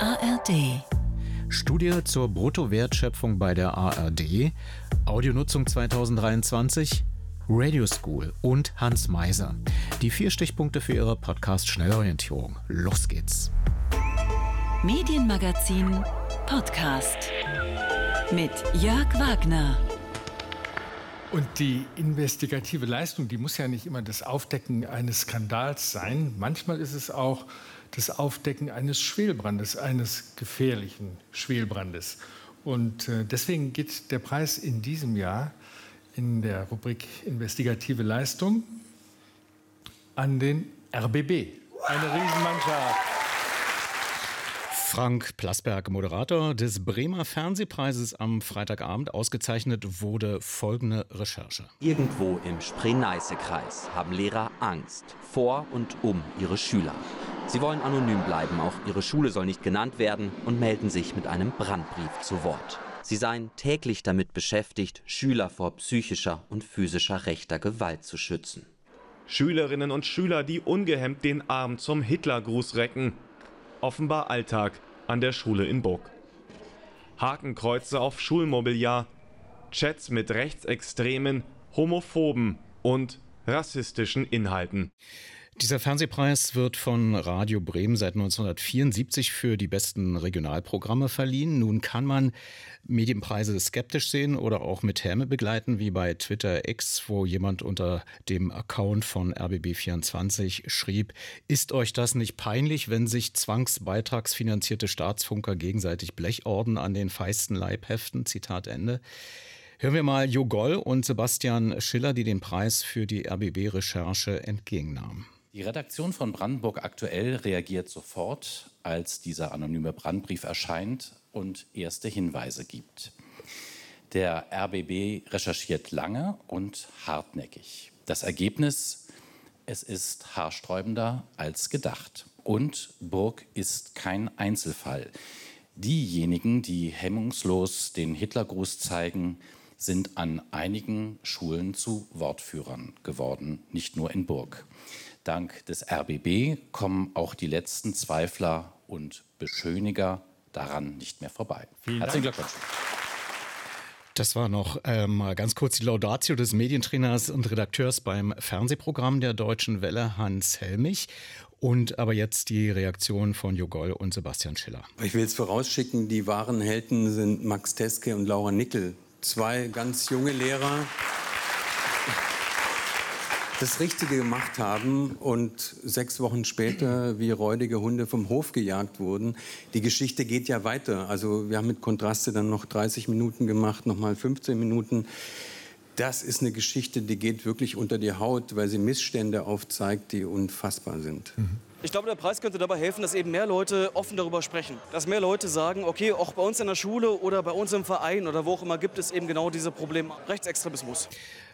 ARD. Studie zur Bruttowertschöpfung bei der ARD, Audionutzung 2023, Radio School und Hans Meiser. Die vier Stichpunkte für Ihre Podcast Schnellorientierung. Los geht's. Medienmagazin Podcast mit Jörg Wagner. Und die investigative Leistung, die muss ja nicht immer das Aufdecken eines Skandals sein. Manchmal ist es auch das Aufdecken eines Schwelbrandes, eines gefährlichen Schwelbrandes. Und äh, deswegen geht der Preis in diesem Jahr in der Rubrik Investigative Leistung an den RBB. Eine Riesenmannschaft. Frank Plasberg, Moderator des Bremer Fernsehpreises am Freitagabend, ausgezeichnet wurde folgende Recherche. Irgendwo im Spree-Neiße-Kreis haben Lehrer Angst vor und um ihre Schüler. Sie wollen anonym bleiben, auch ihre Schule soll nicht genannt werden und melden sich mit einem Brandbrief zu Wort. Sie seien täglich damit beschäftigt, Schüler vor psychischer und physischer rechter Gewalt zu schützen. Schülerinnen und Schüler, die ungehemmt den Arm zum Hitlergruß recken offenbar Alltag an der Schule in Burg. Hakenkreuze auf Schulmobiliar, Chats mit rechtsextremen, homophoben und rassistischen Inhalten. Dieser Fernsehpreis wird von Radio Bremen seit 1974 für die besten Regionalprogramme verliehen. Nun kann man Medienpreise skeptisch sehen oder auch mit Häme begleiten, wie bei Twitter X, wo jemand unter dem Account von RBB24 schrieb, ist euch das nicht peinlich, wenn sich zwangsbeitragsfinanzierte Staatsfunker gegenseitig Blechorden an den feisten Leib heften? Zitat Ende. Hören wir mal Jo Goll und Sebastian Schiller, die den Preis für die RBB-Recherche entgegennahmen. Die Redaktion von Brandenburg aktuell reagiert sofort, als dieser anonyme Brandbrief erscheint und erste Hinweise gibt. Der RBB recherchiert lange und hartnäckig. Das Ergebnis, es ist haarsträubender als gedacht. Und Burg ist kein Einzelfall. Diejenigen, die hemmungslos den Hitlergruß zeigen, sind an einigen Schulen zu Wortführern geworden, nicht nur in Burg. Dank des RBB kommen auch die letzten Zweifler und Beschöniger daran nicht mehr vorbei. Vielen Herzlichen Glückwunsch. Das war noch äh, mal ganz kurz die Laudatio des Medientrainers und Redakteurs beim Fernsehprogramm der Deutschen Welle, Hans Helmich. Und aber jetzt die Reaktion von Jogol und Sebastian Schiller. Ich will es vorausschicken, die wahren Helden sind Max Teske und Laura Nickel. Zwei ganz junge Lehrer, das Richtige gemacht haben und sechs Wochen später wie räudige Hunde vom Hof gejagt wurden. Die Geschichte geht ja weiter. Also wir haben mit Kontraste dann noch 30 Minuten gemacht, nochmal 15 Minuten. Das ist eine Geschichte, die geht wirklich unter die Haut, weil sie Missstände aufzeigt, die unfassbar sind. Mhm. Ich glaube, der Preis könnte dabei helfen, dass eben mehr Leute offen darüber sprechen. Dass mehr Leute sagen, okay, auch bei uns in der Schule oder bei uns im Verein oder wo auch immer gibt es eben genau diese Probleme Rechtsextremismus.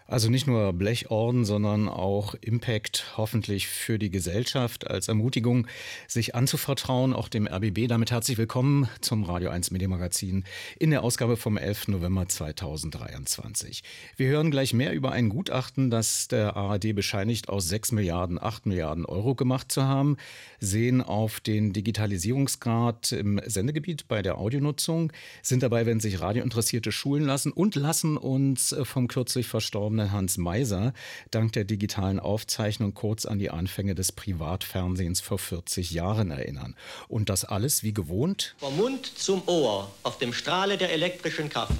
Also nicht nur Blechorden, sondern auch Impact hoffentlich für die Gesellschaft als Ermutigung, sich anzuvertrauen, auch dem RBB. Damit herzlich willkommen zum Radio 1 Medienmagazin in der Ausgabe vom 11. November 2023. Wir hören gleich mehr über ein Gutachten, das der ARD bescheinigt, aus 6 Milliarden, 8 Milliarden Euro gemacht zu haben, sehen auf den Digitalisierungsgrad im Sendegebiet bei der Audionutzung, sind dabei, wenn sich radiointeressierte Schulen lassen und lassen uns vom kürzlich verstorbenen verstorbene Hans Meiser dank der digitalen Aufzeichnung kurz an die Anfänge des Privatfernsehens vor 40 Jahren erinnern. Und das alles wie gewohnt. Vom Mund zum Ohr auf dem Strahle der elektrischen Kraft.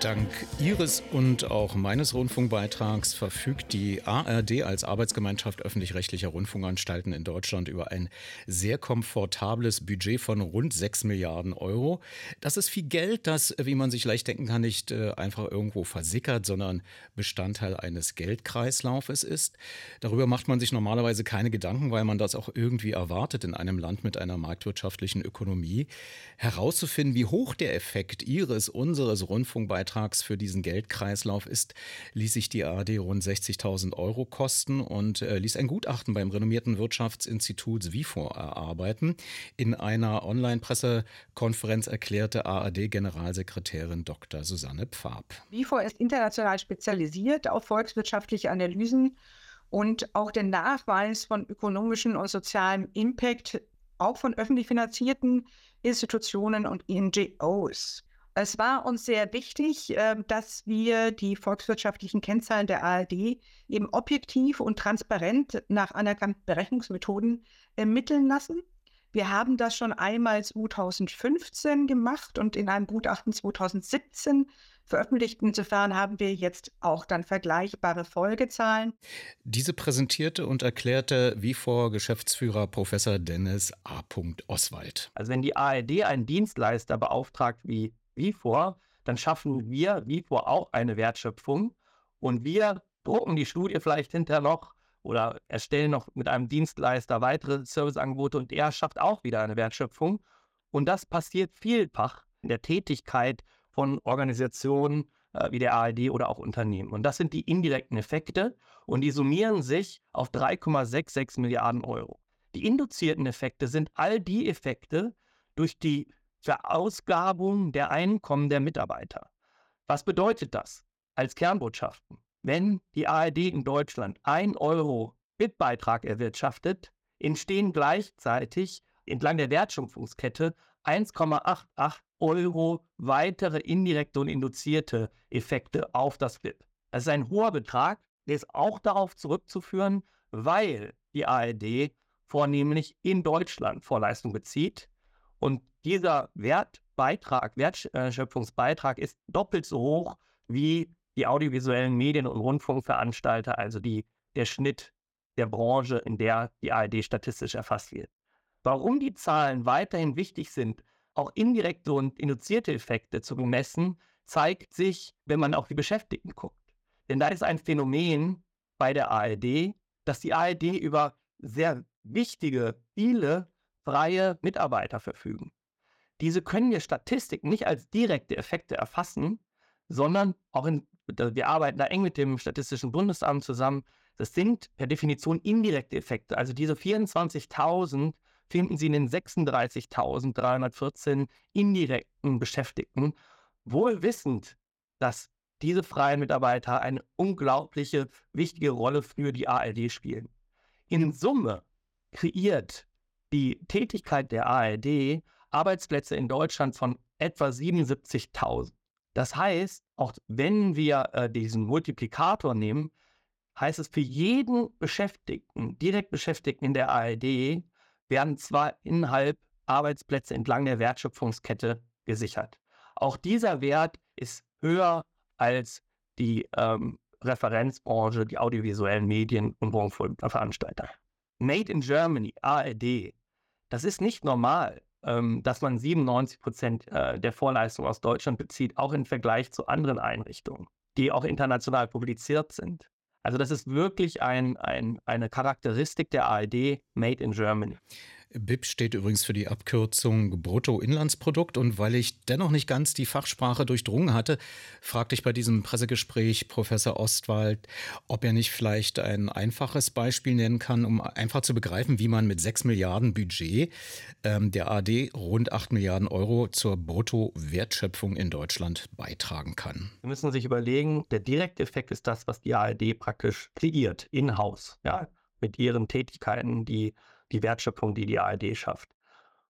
Dank Ihres und auch meines Rundfunkbeitrags verfügt die ARD als Arbeitsgemeinschaft öffentlich-rechtlicher Rundfunkanstalten in Deutschland über ein sehr komfortables Budget von rund 6 Milliarden Euro. Das ist viel Geld, das, wie man sich leicht denken kann, nicht äh, einfach irgendwo versickert, sondern Bestandteil eines Geldkreislaufes ist. Darüber macht man sich normalerweise keine Gedanken, weil man das auch irgendwie erwartet in einem Land mit einer marktwirtschaftlichen Ökonomie. Herauszufinden, wie hoch der Effekt Ihres, unseres Rundfunkbeitrags Beitrags für diesen Geldkreislauf ist, ließ sich die ARD rund 60.000 Euro kosten und äh, ließ ein Gutachten beim renommierten Wirtschaftsinstitut WIFO erarbeiten. In einer Online-Pressekonferenz erklärte ARD-Generalsekretärin Dr. Susanne Pfab. WIFO ist international spezialisiert auf volkswirtschaftliche Analysen und auch den Nachweis von ökonomischem und sozialem Impact auch von öffentlich finanzierten Institutionen und NGOs. Es war uns sehr wichtig, ähm, dass wir die volkswirtschaftlichen Kennzahlen der ARD eben objektiv und transparent nach anerkannten Berechnungsmethoden ermitteln lassen. Wir haben das schon einmal 2015 gemacht und in einem Gutachten 2017 veröffentlicht. Insofern haben wir jetzt auch dann vergleichbare Folgezahlen. Diese präsentierte und erklärte wie vor Geschäftsführer Professor Dennis A. Oswald. Also wenn die ARD einen Dienstleister beauftragt wie Vifor, dann schaffen wir Vifor auch eine Wertschöpfung und wir drucken die Studie vielleicht hinterher noch oder erstellen noch mit einem Dienstleister weitere Serviceangebote und er schafft auch wieder eine Wertschöpfung. Und das passiert vielfach in der Tätigkeit von Organisationen äh, wie der ARD oder auch Unternehmen. Und das sind die indirekten Effekte und die summieren sich auf 3,66 Milliarden Euro. Die induzierten Effekte sind all die Effekte durch die Verausgabung der Einkommen der Mitarbeiter. Was bedeutet das als Kernbotschaften? Wenn die ARD in Deutschland 1 Euro Bitbeitrag erwirtschaftet, entstehen gleichzeitig entlang der Wertschöpfungskette 1,88 Euro weitere indirekte und induzierte Effekte auf das BIP. Das ist ein hoher Betrag, der ist auch darauf zurückzuführen, weil die ARD vornehmlich in Deutschland Vorleistung bezieht. Und dieser Wertbeitrag, Wertschöpfungsbeitrag ist doppelt so hoch wie die audiovisuellen Medien- und Rundfunkveranstalter, also die, der Schnitt der Branche, in der die ARD statistisch erfasst wird. Warum die Zahlen weiterhin wichtig sind, auch indirekte und induzierte Effekte zu bemessen, zeigt sich, wenn man auf die Beschäftigten guckt. Denn da ist ein Phänomen bei der ARD, dass die ARD über sehr wichtige, viele freie Mitarbeiter verfügen. Diese können wir Statistiken nicht als direkte Effekte erfassen, sondern auch in wir arbeiten da eng mit dem Statistischen Bundesamt zusammen. Das sind per Definition indirekte Effekte. Also diese 24.000 finden Sie in den 36.314 indirekten Beschäftigten, wohl wissend, dass diese freien Mitarbeiter eine unglaubliche, wichtige Rolle für die ARD spielen. In Summe kreiert die Tätigkeit der ARD Arbeitsplätze in Deutschland von etwa 77.000. Das heißt, auch wenn wir äh, diesen Multiplikator nehmen, heißt es für jeden Beschäftigten, direkt Beschäftigten in der ARD, werden zweieinhalb Arbeitsplätze entlang der Wertschöpfungskette gesichert. Auch dieser Wert ist höher als die ähm, Referenzbranche, die audiovisuellen Medien und Rundfunkveranstalter. Made in Germany, ARD, das ist nicht normal dass man 97 Prozent äh, der Vorleistung aus Deutschland bezieht, auch im Vergleich zu anderen Einrichtungen, die auch international publiziert sind. Also das ist wirklich ein, ein, eine Charakteristik der ARD Made in Germany. BIP steht übrigens für die Abkürzung Bruttoinlandsprodukt. Und weil ich dennoch nicht ganz die Fachsprache durchdrungen hatte, fragte ich bei diesem Pressegespräch Professor Ostwald, ob er nicht vielleicht ein einfaches Beispiel nennen kann, um einfach zu begreifen, wie man mit 6 Milliarden Budget ähm, der AD rund 8 Milliarden Euro zur Bruttowertschöpfung in Deutschland beitragen kann. Sie müssen sich überlegen, der direkte Effekt ist das, was die ARD praktisch kreiert, in-house, ja, mit ihren Tätigkeiten, die die Wertschöpfung, die die ARD schafft.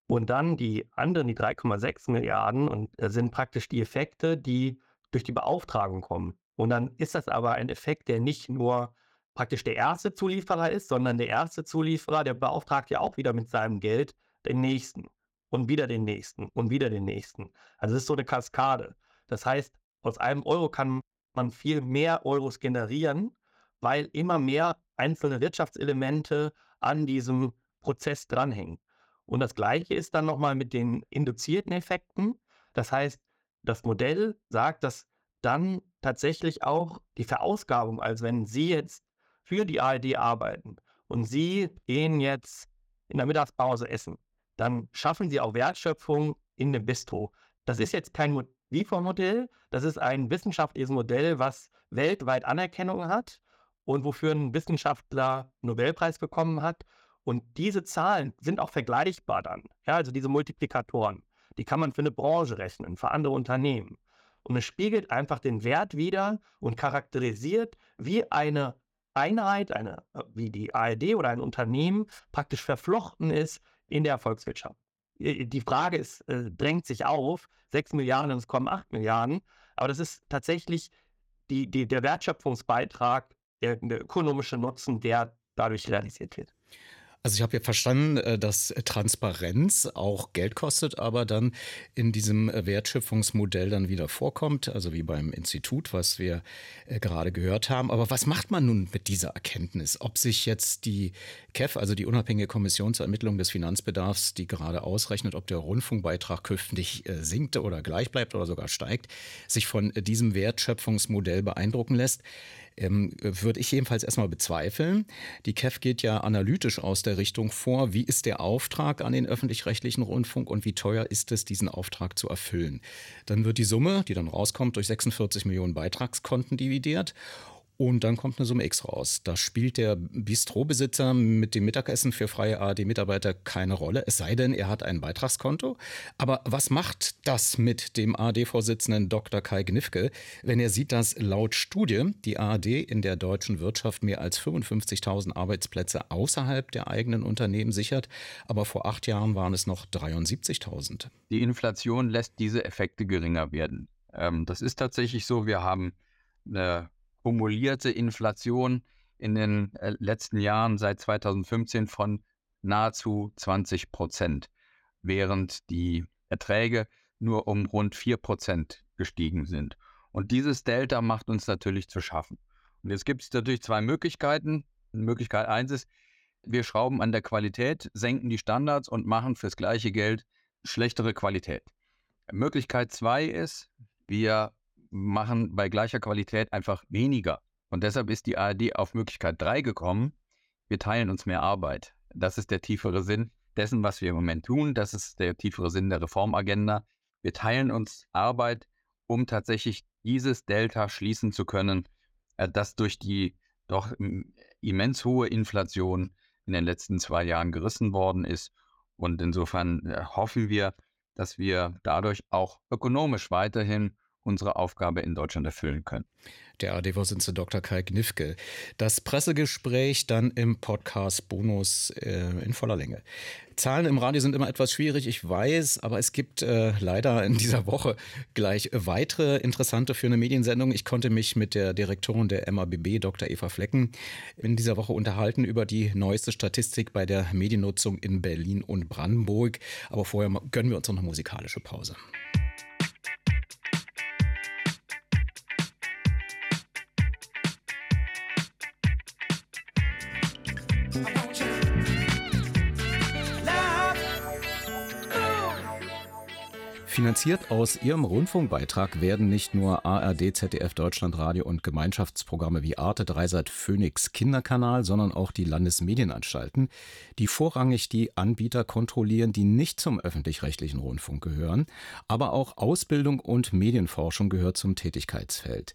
Und dann die anderen, die 3,6 Milliarden, und äh, sind praktisch die Effekte, die durch die Beauftragung kommen. Und dann ist das aber ein Effekt, der nicht nur praktisch der erste Zulieferer ist, sondern der erste Zulieferer, der beauftragt ja auch wieder mit seinem Geld den nächsten und wieder den nächsten und wieder den nächsten. Also es ist so eine Kaskade. Das heißt, aus einem Euro kann man viel mehr Euros generieren, weil immer mehr einzelne Wirtschaftselemente an diesem Prozess dranhängen. Und das Gleiche ist dann nochmal mit den induzierten Effekten. Das heißt, das Modell sagt, dass dann tatsächlich auch die Verausgabung, also wenn Sie jetzt für die ARD arbeiten und Sie gehen jetzt in der Mittagspause essen, dann schaffen Sie auch Wertschöpfung in dem Bistro. Das ist jetzt kein LIFO-Modell, das ist ein wissenschaftliches Modell, was weltweit Anerkennung hat und wofür ein Wissenschaftler einen Nobelpreis bekommen hat. Und diese Zahlen sind auch vergleichbar dann. Ja, also diese Multiplikatoren, die kann man für eine Branche rechnen, für andere Unternehmen. Und es spiegelt einfach den Wert wider und charakterisiert, wie eine Einheit, eine, äh, wie die ARD oder ein Unternehmen praktisch verflochten ist in der Volkswirtschaft. Die Frage ist, äh, drängt sich auf, 6 Milliarden und es kommen 8 Milliarden, aber das ist tatsächlich die, die, der Wertschöpfungsbeitrag, der, der ökonomische Nutzen, der dadurch realisiert wird. Also ich habe ja verstanden, äh, dass Transparenz auch Geld kostet, aber dann in diesem äh, Wertschöpfungsmodell dann wieder vorkommt, also wie beim Institut, was wir äh, gerade gehört haben. Aber was macht man nun mit dieser Erkenntnis? Ob sich jetzt die KEF, also die unabhängige Kommission zur Ermittlung des Finanzbedarfs, die gerade ausrechnet, ob der Rundfunkbeitrag künftig sinkt oder gleich bleibt oder sogar steigt, sich von diesem Wertschöpfungsmodell beeindrucken lässt, ähm, würde ich jedenfalls erstmal bezweifeln. Die KEF geht ja analytisch aus der Richtung vor, wie ist der Auftrag an den öffentlich-rechtlichen Rundfunk und wie teuer ist es, diesen Auftrag zu erfüllen. Dann wird die Summe, die dann rauskommt, durch 46 Millionen Beitragskonten dividiert und dann kommt eine Summe X raus. Da spielt der Bistrobesitzer mit dem Mittagessen für freie ARD-Mitarbeiter keine Rolle, es sei denn, er hat ein Beitragskonto. Aber was macht das mit dem ARD-Vorsitzenden Dr. Kai Gnifke, wenn er sieht, dass laut Studie die ARD in der deutschen Wirtschaft mehr als 55.000 Arbeitsplätze außerhalb der eigenen Unternehmen sichert, aber vor acht Jahren waren es noch 73.000? Die Inflation lässt diese Effekte geringer werden. Ähm, das ist tatsächlich so. Wir haben eine kumulierte Inflation in den äh, letzten Jahren seit 2015 von nahezu 20 Prozent, während die Erträge nur um rund 4 Prozent gestiegen sind. Und dieses Delta macht uns natürlich zu schaffen. Und jetzt gibt es natürlich zwei Möglichkeiten. Möglichkeit eins ist, wir schrauben an der Qualität, senken die Standards und machen fürs gleiche Geld schlechtere Qualität. Möglichkeit zwei ist, wir machen bei gleicher Qualität einfach weniger. Und deshalb ist die ARD auf Möglichkeit 3 gekommen. Wir teilen uns mehr Arbeit. Das ist der tiefere Sinn dessen, was wir im Moment tun. Das ist der tiefere Sinn der Reformagenda. Wir teilen uns Arbeit, um tatsächlich dieses Delta schließen zu können, äh, das durch die doch immens hohe Inflation in den letzten zwei Jahren gerissen worden ist. Und insofern äh, hoffen wir, dass wir dadurch auch ökonomisch weiterhin unsere Aufgabe in Deutschland erfüllen können. Der AD-Vorsitzende Dr. Kai Gnifke. Das Pressegespräch dann im Podcast Bonus äh, in voller Länge. Zahlen im Radio sind immer etwas schwierig, ich weiß, aber es gibt äh, leider in dieser Woche gleich weitere interessante für eine Mediensendung. Ich konnte mich mit der Direktorin der MABB, Dr. Eva Flecken, in dieser Woche unterhalten über die neueste Statistik bei der Mediennutzung in Berlin und Brandenburg. Aber vorher gönnen wir uns noch eine musikalische Pause. Finanziert aus ihrem Rundfunkbeitrag werden nicht nur ARD, ZDF, Deutschlandradio und Gemeinschaftsprogramme wie Arte, Dreisat, Phoenix Kinderkanal, sondern auch die Landesmedienanstalten, die vorrangig die Anbieter kontrollieren, die nicht zum öffentlich-rechtlichen Rundfunk gehören. Aber auch Ausbildung und Medienforschung gehört zum Tätigkeitsfeld.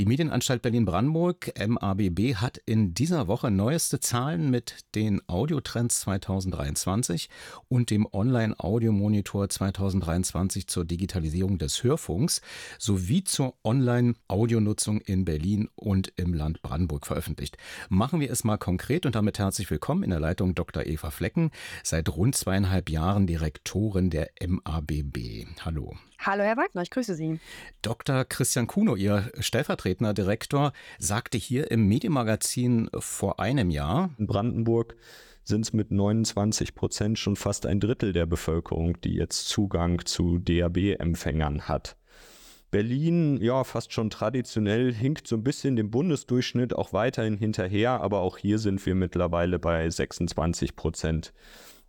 Die Medienanstalt Berlin-Brandenburg, MABB, hat in dieser Woche neueste Zahlen mit den Audiotrends 2023 und dem Online-Audiomonitor 2023 Übersicht zur Digitalisierung des Hörfunks sowie zur Online-Audionutzung in Berlin und im Land Brandenburg veröffentlicht. Machen wir es mal konkret und damit herzlich willkommen in der Leitung Dr. Eva Flecken, seit rund zweieinhalb Jahren Direktorin der MABB. Hallo. Hallo, Herr Wagner, ich grüße Sie. Dr. Christian Kuno, Ihr stellvertretender Direktor, sagte hier im Medienmagazin vor einem Jahr. In Brandenburg sind es mit 29 Prozent schon fast ein Drittel der Bevölkerung, die jetzt Zugang zu DAB-Empfängern hat. Berlin, ja, fast schon traditionell, hinkt so ein bisschen dem Bundesdurchschnitt auch weiterhin hinterher, aber auch hier sind wir mittlerweile bei 26 Prozent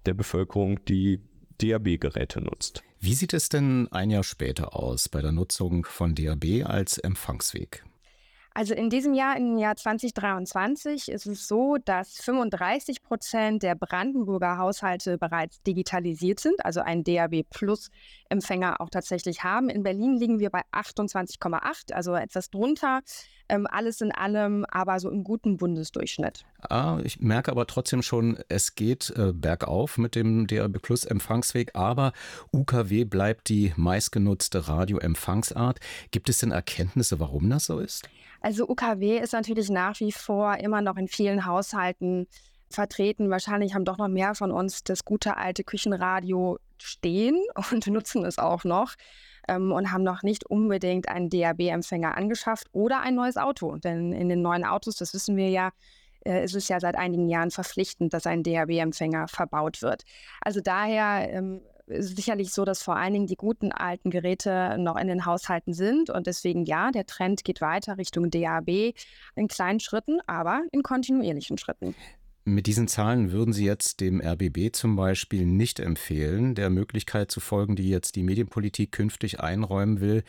der Bevölkerung, die DAB-Geräte nutzt. Wie sieht es denn ein Jahr später aus bei der Nutzung von DAB als Empfangsweg? Also in diesem Jahr, im Jahr 2023, ist es so, dass 35 Prozent der Brandenburger Haushalte bereits digitalisiert sind, also einen DAB Plus Empfänger auch tatsächlich haben. In Berlin liegen wir bei 28,8, also etwas drunter. Ähm, alles in allem aber so im guten Bundesdurchschnitt. Ah, ich merke aber trotzdem schon, es geht äh, bergauf mit dem DAB Plus Empfangsweg, aber UKW bleibt die meistgenutzte Radioempfangsart. Gibt es denn Erkenntnisse, warum das so ist? Also UKW ist natürlich nach wie vor immer noch in vielen Haushalten vertreten. Wahrscheinlich haben doch noch mehr von uns das gute alte Küchenradio stehen und nutzen es auch noch ähm, und haben noch nicht unbedingt einen DAB-Empfänger angeschafft oder ein neues Auto. Denn in den neuen Autos, das wissen wir ja, äh, ist es ja seit einigen Jahren verpflichtend, dass ein DAB-Empfänger verbaut wird. Also daher ähm, sicherlich so, dass vor allen Dingen die guten alten Geräte noch in den Haushalten sind. Und deswegen ja, der Trend geht weiter Richtung DAB in kleinen Schritten, aber in kontinuierlichen Schritten. Mit diesen Zahlen würden Sie jetzt dem RBB zum Beispiel nicht empfehlen, der Möglichkeit zu folgen, die jetzt die Medienpolitik künftig einräumen will,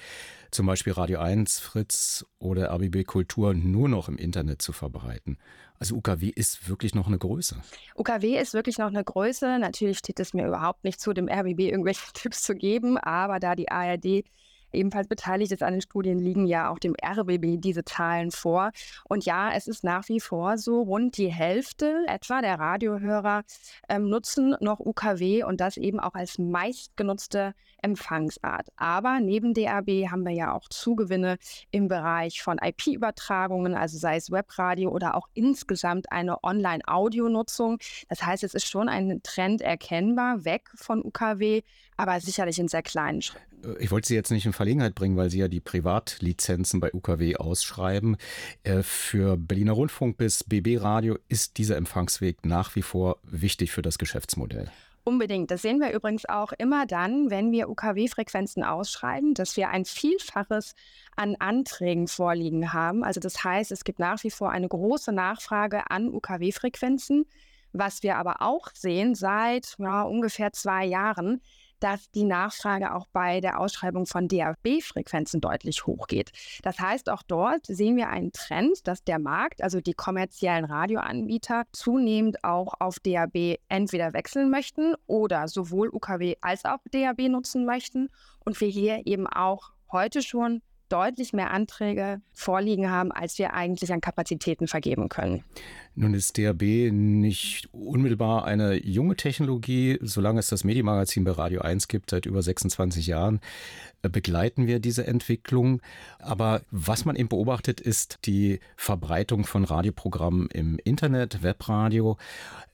zum Beispiel Radio 1, Fritz oder RBB Kultur nur noch im Internet zu verbreiten. Also UKW ist wirklich noch eine Größe. UKW ist wirklich noch eine Größe. Natürlich steht es mir überhaupt nicht zu, dem RBB irgendwelche Tipps zu geben, aber da die ARD ebenfalls beteiligt ist an den Studien, liegen ja auch dem RBB diese Zahlen vor. Und ja, es ist nach wie vor so, rund die Hälfte etwa der Radiohörer ähm, nutzen noch UKW und das eben auch als meistgenutzte Empfangsart. Aber neben DAB haben wir ja auch Zugewinne im Bereich von IP-Übertragungen, also sei es Webradio oder auch insgesamt eine Online-Audio-Nutzung. Das heißt, es ist schon ein Trend erkennbar, weg von UKW, aber sicherlich in sehr kleinen Schritten. Äh, ich wollte Sie jetzt nicht in Verlegenheit bringen, weil Sie ja die Privatlizenzen bei UKW ausschreiben. Äh, für Berliner Rundfunk bis BB Radio ist dieser Empfangsweg nach wie vor wichtig für das Geschäftsmodell. Unbedingt. Das sehen wir übrigens auch immer dann, wenn wir UKW-Frequenzen ausschreiben, dass wir ein Vielfaches an Anträgen vorliegen haben. Also das heißt, es gibt nach wie vor eine große Nachfrage an UKW-Frequenzen. Was wir aber auch sehen seit ja, ungefähr zwei Jahren, dass die Nachfrage auch bei der Ausschreibung von DAB-Frequenzen deutlich hochgeht. Das heißt, auch dort sehen wir einen Trend, dass der Markt, also die kommerziellen Radioanbieter, zunehmend auch auf DAB entweder wechseln möchten oder sowohl UKW als auch DAB nutzen möchten und wir hier eben auch heute schon deutlich mehr Anträge vorliegen haben, als wir eigentlich an Kapazitäten vergeben können. Nun ist DAB nicht unmittelbar eine junge Technologie. Solange es das Medienmagazin bei Radio 1 gibt, seit über 26 Jahren, äh, begleiten wir diese Entwicklung. Aber was man eben beobachtet, ist die Verbreitung von Radioprogrammen im Internet, Webradio.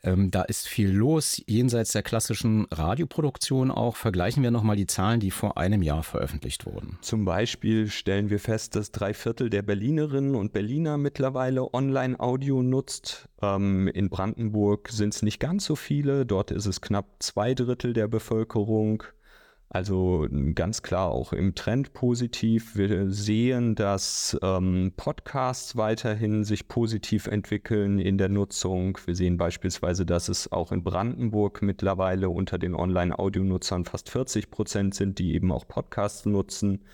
Ähm, da ist viel los, jenseits der klassischen Radioproduktion auch. Vergleichen wir nochmal die Zahlen, die vor einem Jahr veröffentlicht wurden. Zum Beispiel stellen wir fest, dass drei Viertel der Berlinerinnen und Berliner mittlerweile Online-Audio nutzt. Ähm, in Brandenburg sind es nicht ganz so viele. Dort ist es knapp zwei Drittel der Bevölkerung. Also ganz klar auch im Trend positiv. Wir sehen, dass ähm, Podcasts weiterhin sich positiv entwickeln in der Nutzung. Wir sehen beispielsweise, dass es auch in Brandenburg mittlerweile unter den Online-Audionutzern fast 40 Prozent sind, die eben auch Podcasts nutzen.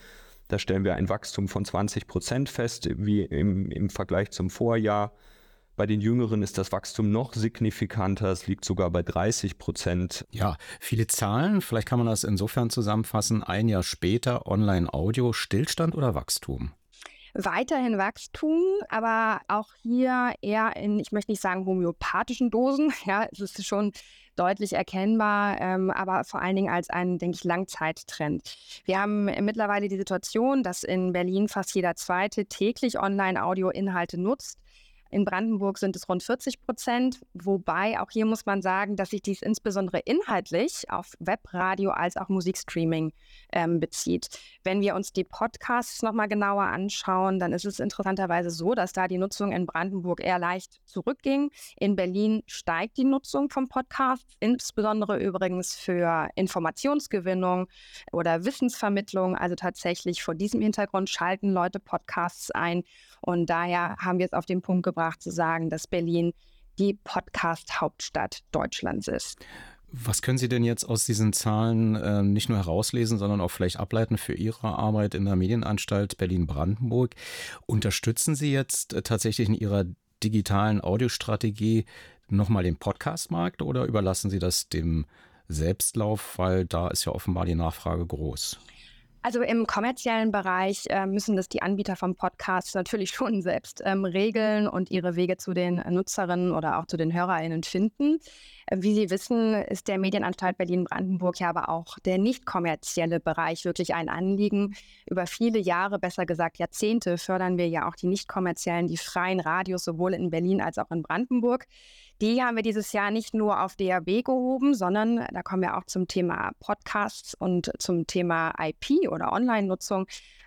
Da stellen wir ein Wachstum von 20 Prozent fest, wie im, im Vergleich zum Vorjahr. Bei den Jüngeren ist das Wachstum noch signifikanter. Es liegt sogar bei 30 Prozent. Ja, viele Zahlen. Vielleicht kann man das insofern zusammenfassen. Ein Jahr später Online-Audio, Stillstand oder Wachstum? Weiterhin Wachstum, aber auch hier eher in, ich möchte nicht sagen homöopathischen Dosen. Ja, es ist schon deutlich erkennbar, ähm, aber vor allen Dingen als ein, denke ich, Langzeittrend. Wir haben mittlerweile die Situation, dass in Berlin fast jeder Zweite täglich Online-Audio-Inhalte nutzt. In Brandenburg sind es rund 40 Prozent, wobei auch hier muss man sagen, dass sich dies insbesondere inhaltlich auf Webradio als auch Musikstreaming ähm, bezieht. Wenn wir uns die Podcasts nochmal genauer anschauen, dann ist es interessanterweise so, dass da die Nutzung in Brandenburg eher leicht zurückging. In Berlin steigt die Nutzung von Podcasts, insbesondere übrigens für Informationsgewinnung oder Wissensvermittlung. Also tatsächlich vor diesem Hintergrund schalten Leute Podcasts ein. Und daher haben wir es auf den Punkt gebracht zu sagen, dass Berlin die Podcast-Hauptstadt Deutschlands ist. Was können Sie denn jetzt aus diesen Zahlen äh, nicht nur herauslesen, sondern auch vielleicht ableiten für Ihre Arbeit in der Medienanstalt Berlin-Brandenburg? Unterstützen Sie jetzt äh, tatsächlich in Ihrer digitalen Audiostrategie nochmal den Podcastmarkt oder überlassen Sie das dem Selbstlauf, weil da ist ja offenbar die Nachfrage groß? Also im kommerziellen Bereich äh, müssen das die Anbieter vom Podcast natürlich schon selbst ähm, regeln und ihre Wege zu den Nutzerinnen oder auch zu den HörerInnen finden. Äh, wie Sie wissen, ist der Medienanstalt Berlin-Brandenburg ja aber auch der nicht kommerzielle Bereich wirklich ein Anliegen. Über viele Jahre, besser gesagt Jahrzehnte, fördern wir ja auch die nicht kommerziellen, die freien Radios sowohl in Berlin als auch in Brandenburg. Die haben wir dieses Jahr nicht nur auf DAB gehoben, sondern da kommen wir auch zum Thema Podcasts und zum Thema IP oder Online-Nutzung.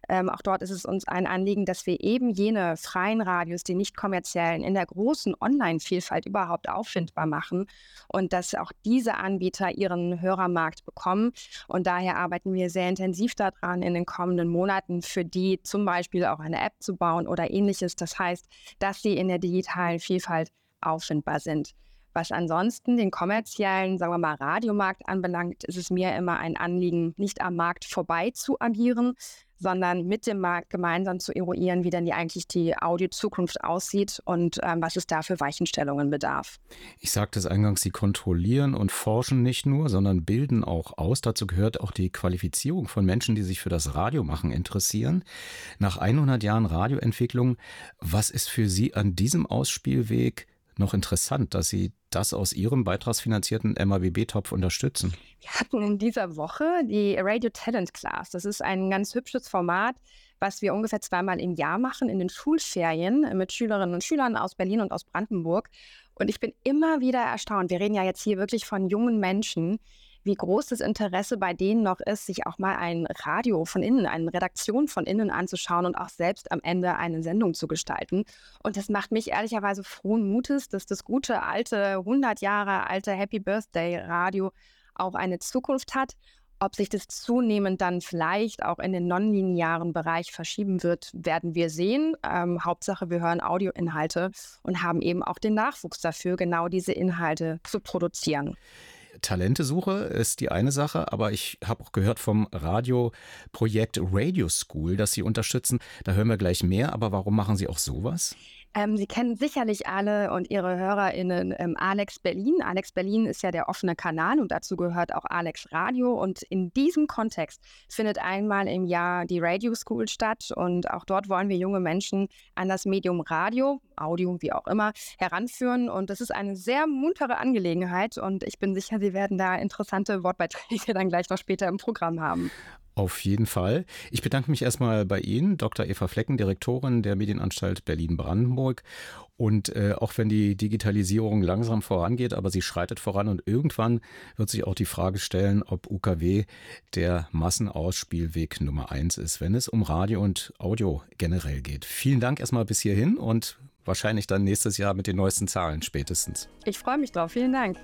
Ähm, auch dort ist es uns ein Anliegen, dass wir eben jene freien Radios, die nicht kommerziellen, in der großen Online-Vielfalt überhaupt auffindbar machen und dass auch diese Anbieter ihren Hörermarkt bekommen. Und daher arbeiten wir sehr intensiv daran, in den kommenden Monaten für die zum Beispiel auch eine App zu bauen oder ähnliches. Das heißt, dass sie in der digitalen Vielfalt auffindbar sind. Was ansonsten den kommerziellen, sagen wir mal, Radiomarkt anbelangt, ist es mir immer ein Anliegen, nicht am Markt vorbei zu agieren, sondern mit dem Markt gemeinsam zu eruieren, wie denn die eigentlich die Audio-Zukunft aussieht und ähm, was es da für Weichenstellungen bedarf. Ich sagte es eingangs, Sie kontrollieren und forschen nicht nur, sondern bilden auch aus. Dazu gehört auch die Qualifizierung von Menschen, die sich für das Radiomachen interessieren. Nach 100 Jahren Radioentwicklung, was ist für Sie an diesem Ausspielweg noch interessant, dass Sie das aus Ihrem beitragsfinanzierten MABB-Topf unterstützen? Wir hatten in dieser Woche die Radio Talent Class. Das ist ein ganz hübsches Format, was wir ungefähr zweimal im Jahr machen in den Schulferien mit Schülerinnen und Schülern aus Berlin und aus Brandenburg. Und ich bin immer wieder erstaunt. Wir reden ja jetzt hier wirklich von jungen Menschen, wie groß das Interesse bei denen noch ist, sich auch mal ein Radio von innen, eine Redaktion von innen anzuschauen und auch selbst am Ende eine Sendung zu gestalten. Und das macht mich ehrlicherweise frohen Mutes, dass das gute alte, 100 Jahre alte Happy Birthday Radio auch eine Zukunft hat. Ob sich das zunehmend dann vielleicht auch in den nonlinearen Bereich verschieben wird, werden wir sehen. Ähm, Hauptsache, wir hören Audioinhalte und haben eben auch den Nachwuchs dafür, genau diese Inhalte zu produzieren. Talentesuche ist die eine Sache, aber ich habe auch gehört vom Radioprojekt Radio School, das Sie unterstützen. Da hören wir gleich mehr, aber warum machen Sie auch sowas? Ähm, Sie kennen sicherlich alle und Ihre HörerInnen ähm, Alex Berlin. Alex Berlin ist ja der offene Kanal und dazu gehört auch Alex Radio. Und in diesem Kontext findet einmal im Jahr die Radio School statt. Und auch dort wollen wir junge Menschen an das Medium Radio, Audio, wie auch immer, heranführen. Und das ist eine sehr muntere Angelegenheit. Und ich bin sicher, Sie werden da interessante Wortbeiträge dann gleich noch später im Programm haben. Auf jeden Fall. Ich bedanke mich erstmal bei Ihnen, Dr. Eva Flecken, Direktorin der Medienanstalt Berlin-Brandenburg. Und äh, auch wenn die Digitalisierung langsam vorangeht, aber sie schreitet voran und irgendwann wird sich auch die Frage stellen, ob UKW der Massenausspielweg Nummer eins ist, wenn es um Radio und Audio generell geht. Vielen Dank erstmal bis hierhin und wahrscheinlich dann nächstes Jahr mit den neuesten Zahlen spätestens. Ich freue mich drauf. Vielen Dank.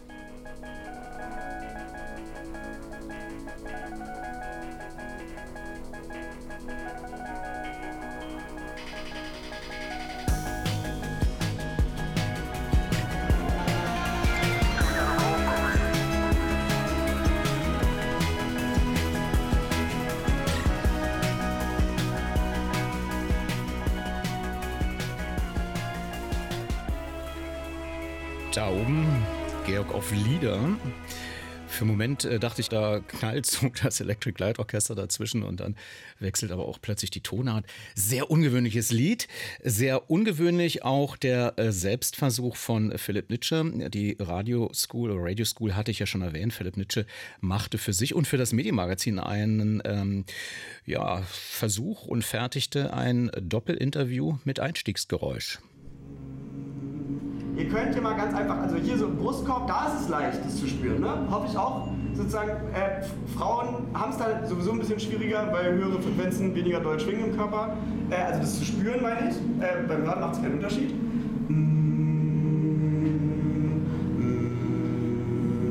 Moment äh, dachte ich, da knallt so das Electric Light Orchester dazwischen und dann wechselt aber auch plötzlich die Tonart. Sehr ungewöhnliches Lied. Sehr ungewöhnlich auch der äh, Selbstversuch von Philipp Nitsche. Die Radio School Radio School hatte ich ja schon erwähnt. Philipp Nitsche machte für sich und für das Medienmagazin einen ähm, ja, Versuch und fertigte ein Doppelinterview mit Einstiegsgeräusch. Ihr könnt hier mal ganz einfach, also hier so im Brustkorb, da ist es leicht, das zu spüren, ne? Hoffe ich auch. Sozusagen, äh, Frauen haben es da sowieso ein bisschen schwieriger, weil höhere Frequenzen weniger doll schwingen im Körper. Äh, also das zu spüren, meine ich. Äh, beim Hören macht es keinen Unterschied.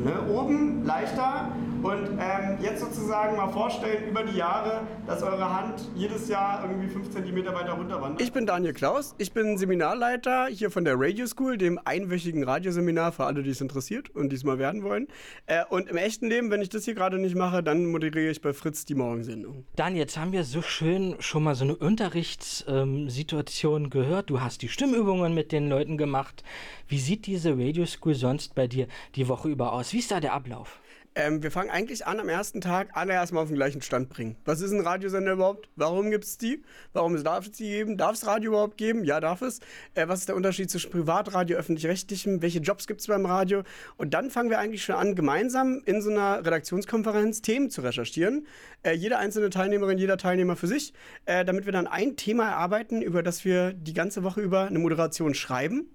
Ne? Oben leichter, und ähm, jetzt sozusagen mal vorstellen über die Jahre, dass eure Hand jedes Jahr irgendwie 5 cm weiter runterwandert. Ich bin Daniel Klaus, ich bin Seminarleiter hier von der Radio School, dem einwöchigen Radioseminar für alle, die es interessiert und diesmal werden wollen. Äh, und im echten Leben, wenn ich das hier gerade nicht mache, dann moderiere ich bei Fritz die Morgensendung. Daniel, jetzt haben wir so schön schon mal so eine Unterrichtssituation ähm, gehört. Du hast die Stimmübungen mit den Leuten gemacht. Wie sieht diese Radio School sonst bei dir die Woche über aus? Wie ist da der Ablauf? Ähm, wir fangen eigentlich an am ersten Tag, alle erstmal auf den gleichen Stand bringen. Was ist ein Radiosender überhaupt? Warum gibt es die? Warum darf es die geben? Darf es Radio überhaupt geben? Ja, darf es. Äh, was ist der Unterschied zwischen Privatradio, öffentlich-rechtlichem? Welche Jobs gibt es beim Radio? Und dann fangen wir eigentlich schon an, gemeinsam in so einer Redaktionskonferenz Themen zu recherchieren. Äh, jede einzelne Teilnehmerin, jeder Teilnehmer für sich, äh, damit wir dann ein Thema erarbeiten, über das wir die ganze Woche über eine Moderation schreiben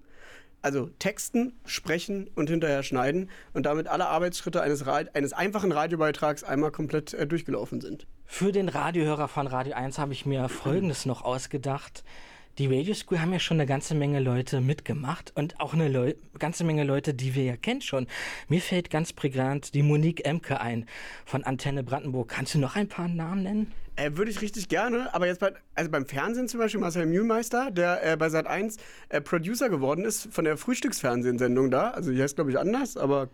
also texten, sprechen und hinterher schneiden und damit alle Arbeitsschritte eines, eines einfachen Radiobeitrags einmal komplett äh, durchgelaufen sind. Für den Radiohörer von Radio 1 habe ich mir Folgendes noch ausgedacht. Die Radio School haben ja schon eine ganze Menge Leute mitgemacht und auch eine Leu ganze Menge Leute, die wir ja kennen schon. Mir fällt ganz prägnant die Monique Emke ein von Antenne Brandenburg. Kannst du noch ein paar Namen nennen? Äh, Würde ich richtig gerne, aber jetzt bei, also beim Fernsehen zum Beispiel Marcel Mühlmeister, der äh, bei Sat 1 äh, Producer geworden ist von der Frühstücksfernsehsendung da. Also die heißt, glaube ich, anders, aber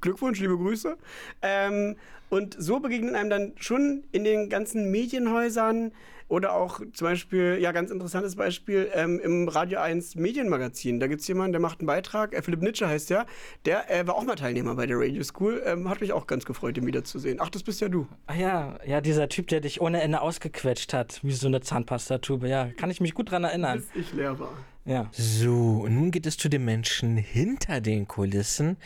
Glückwunsch, liebe Grüße. Ähm, und so begegnen einem dann schon in den ganzen Medienhäusern oder auch zum Beispiel, ja, ganz interessantes Beispiel, ähm, im Radio 1 Medienmagazin. Da gibt es jemanden, der macht einen Beitrag, äh, Philipp Nitsche heißt der, der äh, war auch mal Teilnehmer bei der Radio School. Ähm, hat mich auch ganz gefreut, ihn wiederzusehen. Ach, das bist ja du. Ah ja, ja, dieser Typ, der dich ohne Ende ausgequetscht hat, wie so eine Zahnpastatube. Ja, kann ich mich gut dran erinnern. Bis ich leer war. Ja. So, und nun geht es zu den Menschen hinter den Kulissen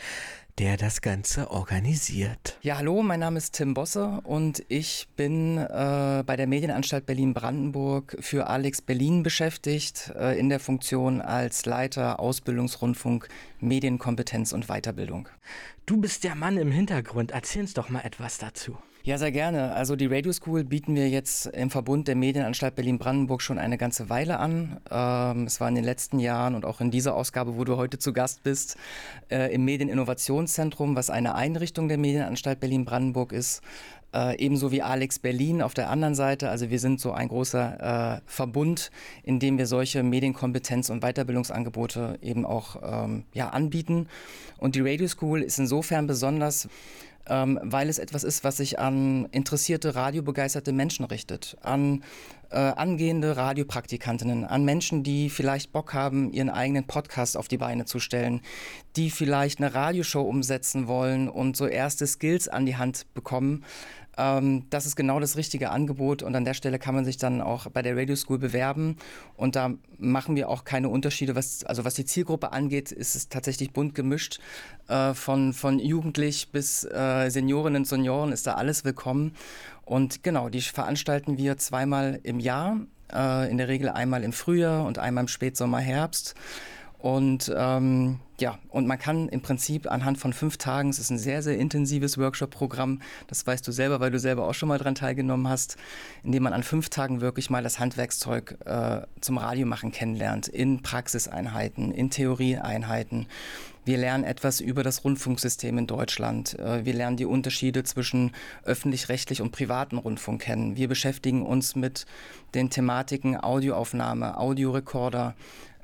der das Ganze organisiert. Ja, hallo, mein Name ist Tim Bosse und ich bin äh, bei der Medienanstalt Berlin-Brandenburg für Alex Berlin beschäftigt, äh, in der Funktion als Leiter Ausbildungsrundfunk, Medienkompetenz und Weiterbildung. Du bist der Mann im Hintergrund, erzähl uns doch mal etwas dazu. Ja, sehr gerne. Also die Radio School bieten wir jetzt im Verbund der Medienanstalt Berlin-Brandenburg schon eine ganze Weile an. Ähm, es war in den letzten Jahren und auch in dieser Ausgabe, wo du heute zu Gast bist, äh, im Medieninnovationszentrum, was eine Einrichtung der Medienanstalt Berlin-Brandenburg ist. Äh, ebenso wie Alex Berlin auf der anderen Seite. Also wir sind so ein großer äh, Verbund, in dem wir solche Medienkompetenz- und Weiterbildungsangebote eben auch ähm, ja, anbieten. Und die Radio School ist insofern besonders, ähm, weil es etwas ist, was sich an interessierte, radiobegeisterte Menschen richtet, an äh, angehende Radiopraktikantinnen, an Menschen, die vielleicht Bock haben, ihren eigenen Podcast auf die Beine zu stellen, die vielleicht eine Radioshow umsetzen wollen und so erste Skills an die Hand bekommen, ähm, das ist genau das richtige Angebot und an der Stelle kann man sich dann auch bei der Radio School bewerben und da machen wir auch keine Unterschiede, was, also was die Zielgruppe angeht, ist es tatsächlich bunt gemischt. Äh, von, von jugendlich bis äh, Seniorinnen und Senioren ist da alles willkommen und genau, die veranstalten wir zweimal im Jahr, äh, in der Regel einmal im Frühjahr und einmal im Spätsommer, Herbst. Und ähm, ja, und man kann im Prinzip anhand von fünf Tagen, es ist ein sehr, sehr intensives Workshop-Programm, das weißt du selber, weil du selber auch schon mal daran teilgenommen hast, indem man an fünf Tagen wirklich mal das Handwerkszeug äh, zum Radiomachen kennenlernt, in Praxiseinheiten, in Theorieeinheiten. Wir lernen etwas über das Rundfunksystem in Deutschland. Äh, wir lernen die Unterschiede zwischen öffentlich-rechtlich und privaten Rundfunk kennen. Wir beschäftigen uns mit den Thematiken Audioaufnahme, Audiorekorder,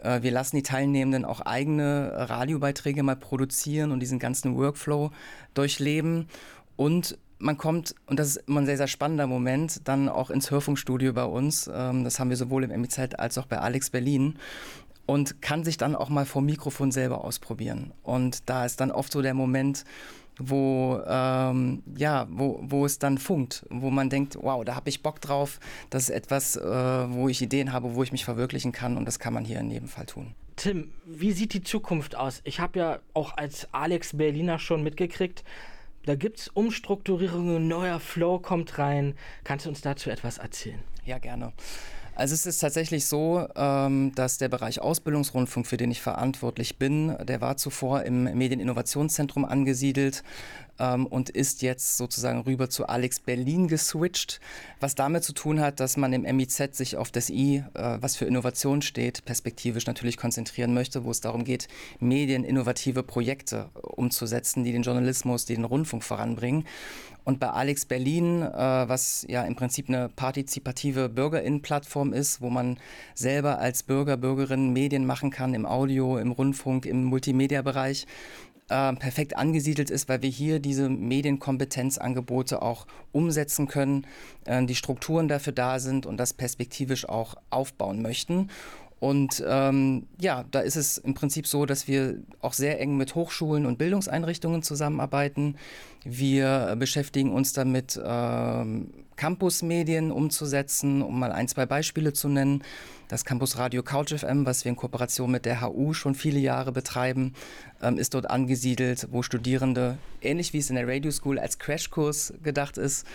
wir lassen die Teilnehmenden auch eigene Radiobeiträge mal produzieren und diesen ganzen Workflow durchleben. Und man kommt, und das ist immer ein sehr, sehr spannender Moment, dann auch ins Hörfunkstudio bei uns. Ähm, das haben wir sowohl im MIZ als auch bei Alex Berlin. Und kann sich dann auch mal vor Mikrofon selber ausprobieren. Und da ist dann oft so der Moment, wo, ähm, ja, wo, wo es dann funkt, wo man denkt, wow, da habe ich Bock drauf, das ist etwas, äh, wo ich Ideen habe, wo ich mich verwirklichen kann und das kann man hier in jedem Fall tun. Tim, wie sieht die Zukunft aus? Ich habe ja auch als Alex Berliner schon mitgekriegt, da gibt es Umstrukturierungen, neuer Flow kommt rein. Kannst du uns dazu etwas erzählen? Ja, gerne. Also es ist tatsächlich so, ähm, dass der Bereich Ausbildungsrundfunk, für den ich verantwortlich bin, der war zuvor im Medieninnovationszentrum angesiedelt ähm, und ist jetzt sozusagen rüber zu Alex Berlin geswitcht, was damit zu tun hat, dass man im MIZ sich auf das I, äh, was für Innovation steht, perspektivisch natürlich konzentrieren möchte, wo es darum geht, medieninnovative Projekte umzusetzen, die den Journalismus, die den Rundfunk voranbringen. Und bei Alex Berlin, äh, was ja im Prinzip eine partizipative Bürgerinnenplattform ist, wo man selber als Bürger, Bürgerin Medien machen kann im Audio, im Rundfunk, im Multimedia-Bereich, äh, perfekt angesiedelt ist, weil wir hier diese Medienkompetenzangebote auch umsetzen können, äh, die Strukturen dafür da sind und das perspektivisch auch aufbauen möchten. Und ähm, ja, da ist es im Prinzip so, dass wir auch sehr eng mit Hochschulen und Bildungseinrichtungen zusammenarbeiten. Wir beschäftigen uns damit, ähm, Campusmedien umzusetzen, um mal ein, zwei Beispiele zu nennen. Das Campus Radio Couch FM, was wir in Kooperation mit der HU schon viele Jahre betreiben, ähm, ist dort angesiedelt, wo Studierende, ähnlich wie es in der Radio School als Crashkurs gedacht ist,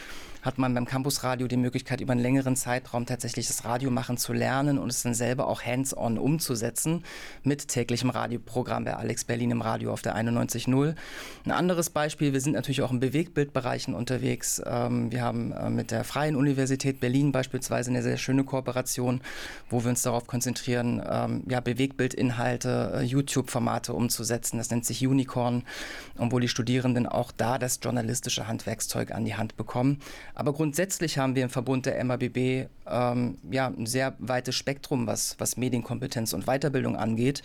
hat man beim Campusradio die Möglichkeit, über einen längeren Zeitraum tatsächlich das Radio machen zu lernen und es dann selber auch hands-on umzusetzen mit täglichem Radioprogramm bei Alex Berlin im Radio auf der 91.0. Ein anderes Beispiel, wir sind natürlich auch in Bewegtbildbereichen unterwegs. Ähm, wir haben äh, mit der Freien Universität Berlin beispielsweise eine sehr schöne Kooperation, wo wir uns darauf konzentrieren, ähm, ja, Bewegbildinhalte, äh, YouTube-Formate umzusetzen. Das nennt sich Unicorn, und wo die Studierenden auch da das journalistische Handwerkszeug an die Hand bekommen. Aber grundsätzlich haben wir im Verbund der MABB ähm, ja, ein sehr weites Spektrum, was, was Medienkompetenz und Weiterbildung angeht.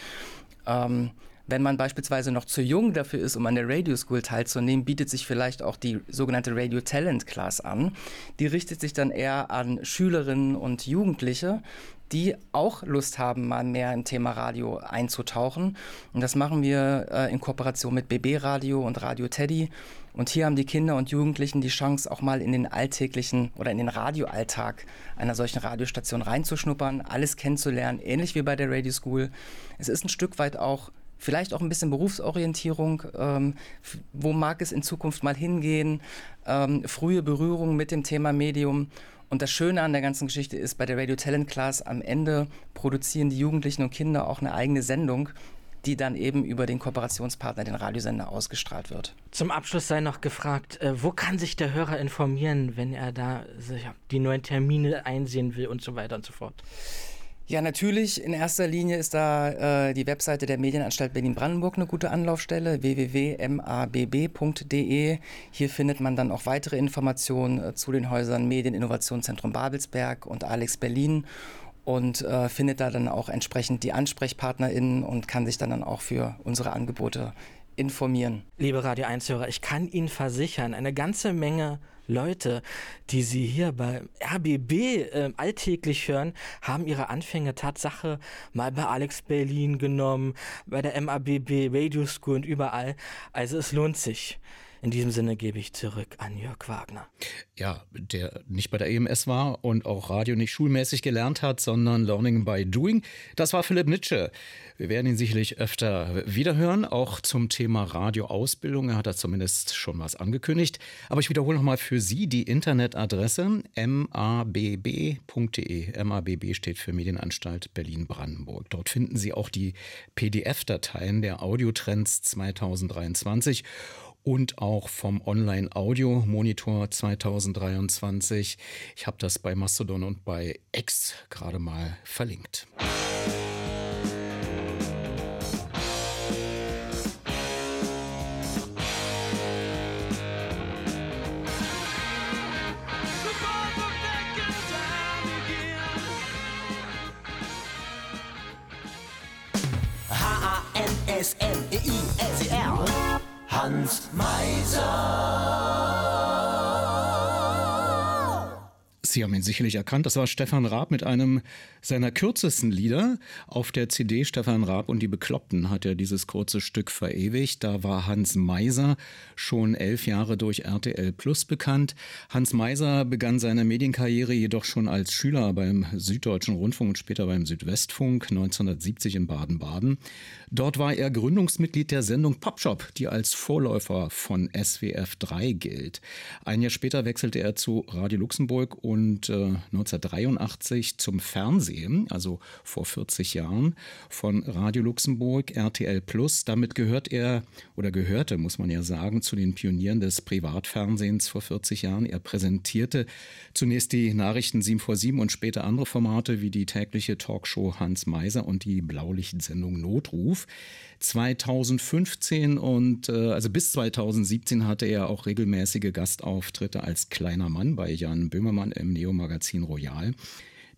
Ähm, wenn man beispielsweise noch zu jung dafür ist, um an der Radio School teilzunehmen, bietet sich vielleicht auch die sogenannte Radio Talent Class an. Die richtet sich dann eher an Schülerinnen und Jugendliche, die auch Lust haben, mal mehr im Thema Radio einzutauchen. Und das machen wir äh, in Kooperation mit BB Radio und Radio Teddy. Und hier haben die Kinder und Jugendlichen die Chance, auch mal in den alltäglichen oder in den Radioalltag einer solchen Radiostation reinzuschnuppern, alles kennenzulernen, ähnlich wie bei der Radio School. Es ist ein Stück weit auch vielleicht auch ein bisschen Berufsorientierung. Ähm, wo mag es in Zukunft mal hingehen? Ähm, frühe Berührung mit dem Thema Medium. Und das Schöne an der ganzen Geschichte ist, bei der Radio Talent Class am Ende produzieren die Jugendlichen und Kinder auch eine eigene Sendung, die dann eben über den Kooperationspartner, den Radiosender, ausgestrahlt wird. Zum Abschluss sei noch gefragt, äh, wo kann sich der Hörer informieren, wenn er da die neuen Termine einsehen will und so weiter und so fort? Ja, natürlich. In erster Linie ist da äh, die Webseite der Medienanstalt Berlin-Brandenburg eine gute Anlaufstelle, www.mabb.de. Hier findet man dann auch weitere Informationen äh, zu den Häusern Medieninnovationszentrum Babelsberg und Alex Berlin und äh, findet da dann auch entsprechend die AnsprechpartnerInnen und kann sich dann, dann auch für unsere Angebote informieren. Liebe Radio 1-Hörer, ich kann Ihnen versichern, eine ganze Menge Leute, die Sie hier bei RBB äh, alltäglich hören, haben ihre Anfänge Tatsache mal bei Alex Berlin genommen, bei der MABB Radio School und überall. Also es lohnt sich. In diesem Sinne gebe ich zurück an Jörg Wagner. Ja, der nicht bei der EMS war und auch Radio nicht schulmäßig gelernt hat, sondern Learning by Doing. Das war Philipp Nitsche. Wir werden ihn sicherlich öfter wiederhören, auch zum Thema Radioausbildung. Er hat da zumindest schon was angekündigt. Aber ich wiederhole nochmal für Sie die Internetadresse mabb.de. MABB steht für Medienanstalt Berlin-Brandenburg. Dort finden Sie auch die PDF-Dateien der Audiotrends 2023 und auch vom Online-Audio-Monitor 2023. Ich habe das bei Mastodon und bei X gerade mal verlinkt. Sie haben ihn sicherlich erkannt. Das war Stefan Raab mit einem seiner kürzesten Lieder. Auf der CD Stefan Raab und die Bekloppten hat er dieses kurze Stück verewigt. Da war Hans Meiser schon elf Jahre durch RTL Plus bekannt. Hans Meiser begann seine Medienkarriere jedoch schon als Schüler beim Süddeutschen Rundfunk und später beim Südwestfunk 1970 in Baden-Baden. Dort war er Gründungsmitglied der Sendung Popshop, die als Vorläufer von SWF 3 gilt. Ein Jahr später wechselte er zu Radio Luxemburg und und äh, 1983 zum Fernsehen, also vor 40 Jahren, von Radio Luxemburg, RTL Plus. Damit gehört er oder gehörte, muss man ja sagen, zu den Pionieren des Privatfernsehens vor 40 Jahren. Er präsentierte zunächst die Nachrichten 7 vor 7 und später andere Formate wie die tägliche Talkshow Hans Meiser und die Blaulichtsendung Notruf. 2015 und äh, also bis 2017 hatte er auch regelmäßige Gastauftritte als kleiner Mann bei Jan Böhmermann im Neo-Magazin Royal.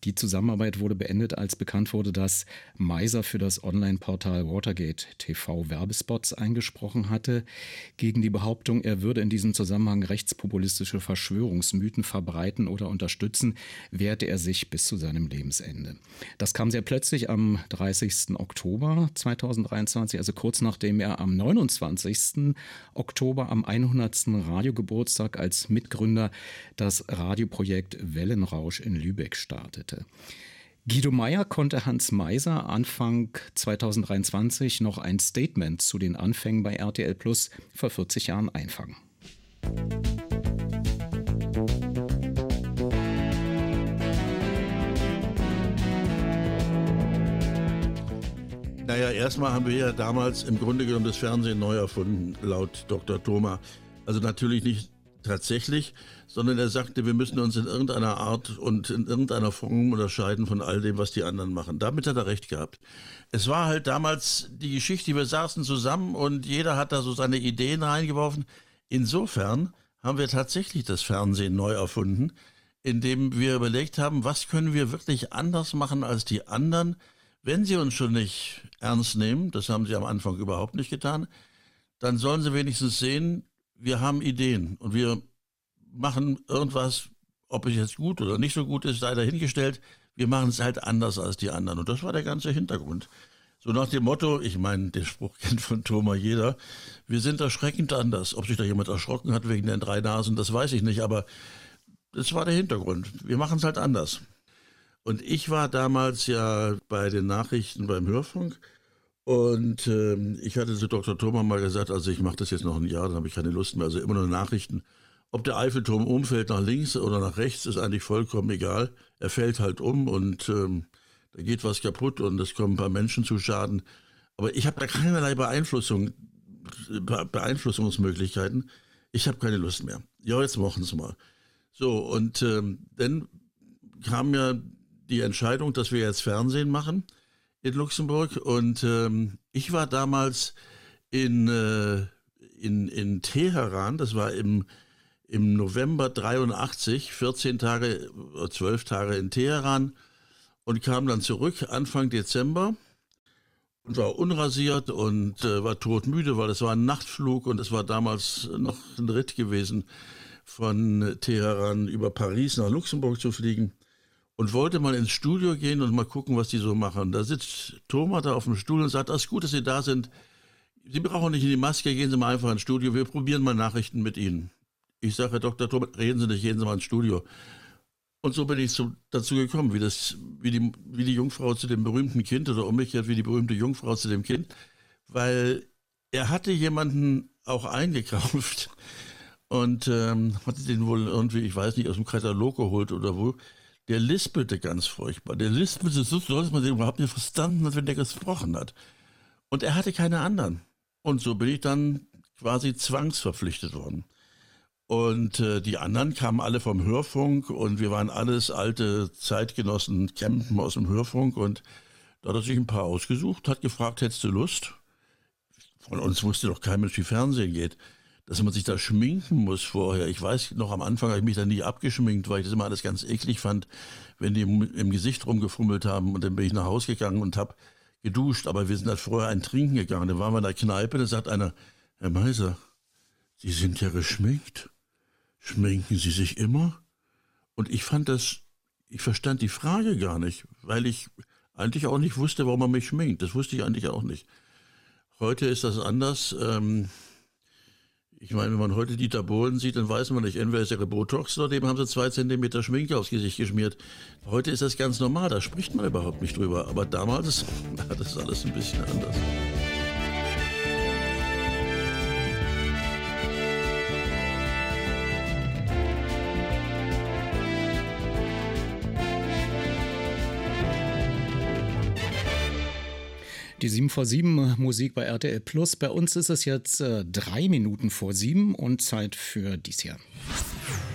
Die Zusammenarbeit wurde beendet, als bekannt wurde, dass Meiser für das Online-Portal Watergate TV Werbespots eingesprochen hatte. Gegen die Behauptung, er würde in diesem Zusammenhang rechtspopulistische Verschwörungsmythen verbreiten oder unterstützen, wehrte er sich bis zu seinem Lebensende. Das kam sehr plötzlich am 30. Oktober 2023, also kurz nachdem er am 29. Oktober am 100. Radiogeburtstag als Mitgründer das Radioprojekt Wellenrausch in Lübeck startete. Guido Meyer konnte Hans Meiser Anfang 2023 noch ein Statement zu den Anfängen bei RTL Plus vor 40 Jahren einfangen. Naja, erstmal haben wir ja damals im Grunde genommen das Fernsehen neu erfunden, laut Dr. Thoma. Also natürlich nicht tatsächlich, sondern er sagte, wir müssen uns in irgendeiner Art und in irgendeiner Form unterscheiden von all dem, was die anderen machen. Damit hat er recht gehabt. Es war halt damals die Geschichte, wir saßen zusammen und jeder hat da so seine Ideen reingeworfen. Insofern haben wir tatsächlich das Fernsehen neu erfunden, indem wir überlegt haben, was können wir wirklich anders machen als die anderen, wenn sie uns schon nicht ernst nehmen, das haben sie am Anfang überhaupt nicht getan, dann sollen sie wenigstens sehen, wir haben Ideen und wir machen irgendwas, ob es jetzt gut oder nicht so gut ist, sei dahingestellt. Wir machen es halt anders als die anderen. Und das war der ganze Hintergrund. So nach dem Motto, ich meine, den Spruch kennt von Thomas jeder, wir sind erschreckend anders. Ob sich da jemand erschrocken hat wegen den drei Nasen, das weiß ich nicht, aber das war der Hintergrund. Wir machen es halt anders. Und ich war damals ja bei den Nachrichten beim Hörfunk und ähm, ich hatte zu Dr. Thoma mal gesagt, also ich mache das jetzt noch ein Jahr, dann habe ich keine Lust mehr. Also immer nur Nachrichten. Ob der Eiffelturm umfällt nach links oder nach rechts, ist eigentlich vollkommen egal. Er fällt halt um und ähm, da geht was kaputt und es kommen ein paar Menschen zu Schaden. Aber ich habe da keinerlei Beeinflussung, Beeinflussungsmöglichkeiten. Ich habe keine Lust mehr. Ja, jetzt machen Sie mal. So, und ähm, dann kam ja die Entscheidung, dass wir jetzt Fernsehen machen in Luxemburg. Und ähm, ich war damals in, äh, in, in Teheran, das war im, im November 83, 14 Tage, 12 Tage in Teheran und kam dann zurück Anfang Dezember und war unrasiert und äh, war todmüde, weil es war ein Nachtflug und es war damals noch ein Ritt gewesen, von Teheran über Paris nach Luxemburg zu fliegen und wollte mal ins Studio gehen und mal gucken, was die so machen. Da sitzt Thomas da auf dem Stuhl und sagt, es ist gut, dass Sie da sind. Sie brauchen nicht in die Maske, gehen Sie mal einfach ins Studio, wir probieren mal Nachrichten mit Ihnen. Ich sage, Herr Dr. Thomas, reden Sie nicht, gehen Sie mal ins Studio. Und so bin ich zu, dazu gekommen, wie, das, wie, die, wie die Jungfrau zu dem berühmten Kind oder umgekehrt wie die berühmte Jungfrau zu dem Kind, weil er hatte jemanden auch eingekauft und ähm, hatte den wohl irgendwie, ich weiß nicht, aus dem Katalog geholt oder wo, der lispelte ganz furchtbar. Der lispelte so, dass man den überhaupt nicht verstanden hat, wenn der gesprochen hat. Und er hatte keine anderen. Und so bin ich dann quasi zwangsverpflichtet worden. Und äh, die anderen kamen alle vom Hörfunk und wir waren alles alte Zeitgenossen, Campen aus dem Hörfunk. Und da hat er sich ein paar ausgesucht, hat gefragt, hättest du Lust? Von uns wusste doch kein Mensch, wie Fernsehen geht dass man sich da schminken muss vorher. Ich weiß noch, am Anfang habe ich mich da nie abgeschminkt, weil ich das immer alles ganz eklig fand, wenn die im Gesicht rumgefummelt haben. Und dann bin ich nach Hause gegangen und habe geduscht. Aber wir sind halt vorher ein Trinken gegangen. Dann waren wir in der Kneipe, da sagt einer, Herr Meiser, Sie sind ja geschminkt. Schminken Sie sich immer? Und ich fand das, ich verstand die Frage gar nicht, weil ich eigentlich auch nicht wusste, warum man mich schminkt. Das wusste ich eigentlich auch nicht. Heute ist das anders. Ähm, ich meine, wenn man heute Dieter Bohlen sieht, dann weiß man nicht, entweder ist er Botox oder dem haben sie zwei Zentimeter Schminke aufs Gesicht geschmiert. Heute ist das ganz normal, da spricht man überhaupt nicht drüber. Aber damals war das alles ein bisschen anders. Die 7 vor 7 Musik bei RTL Plus. Bei uns ist es jetzt äh, drei Minuten vor sieben und Zeit für dies hier.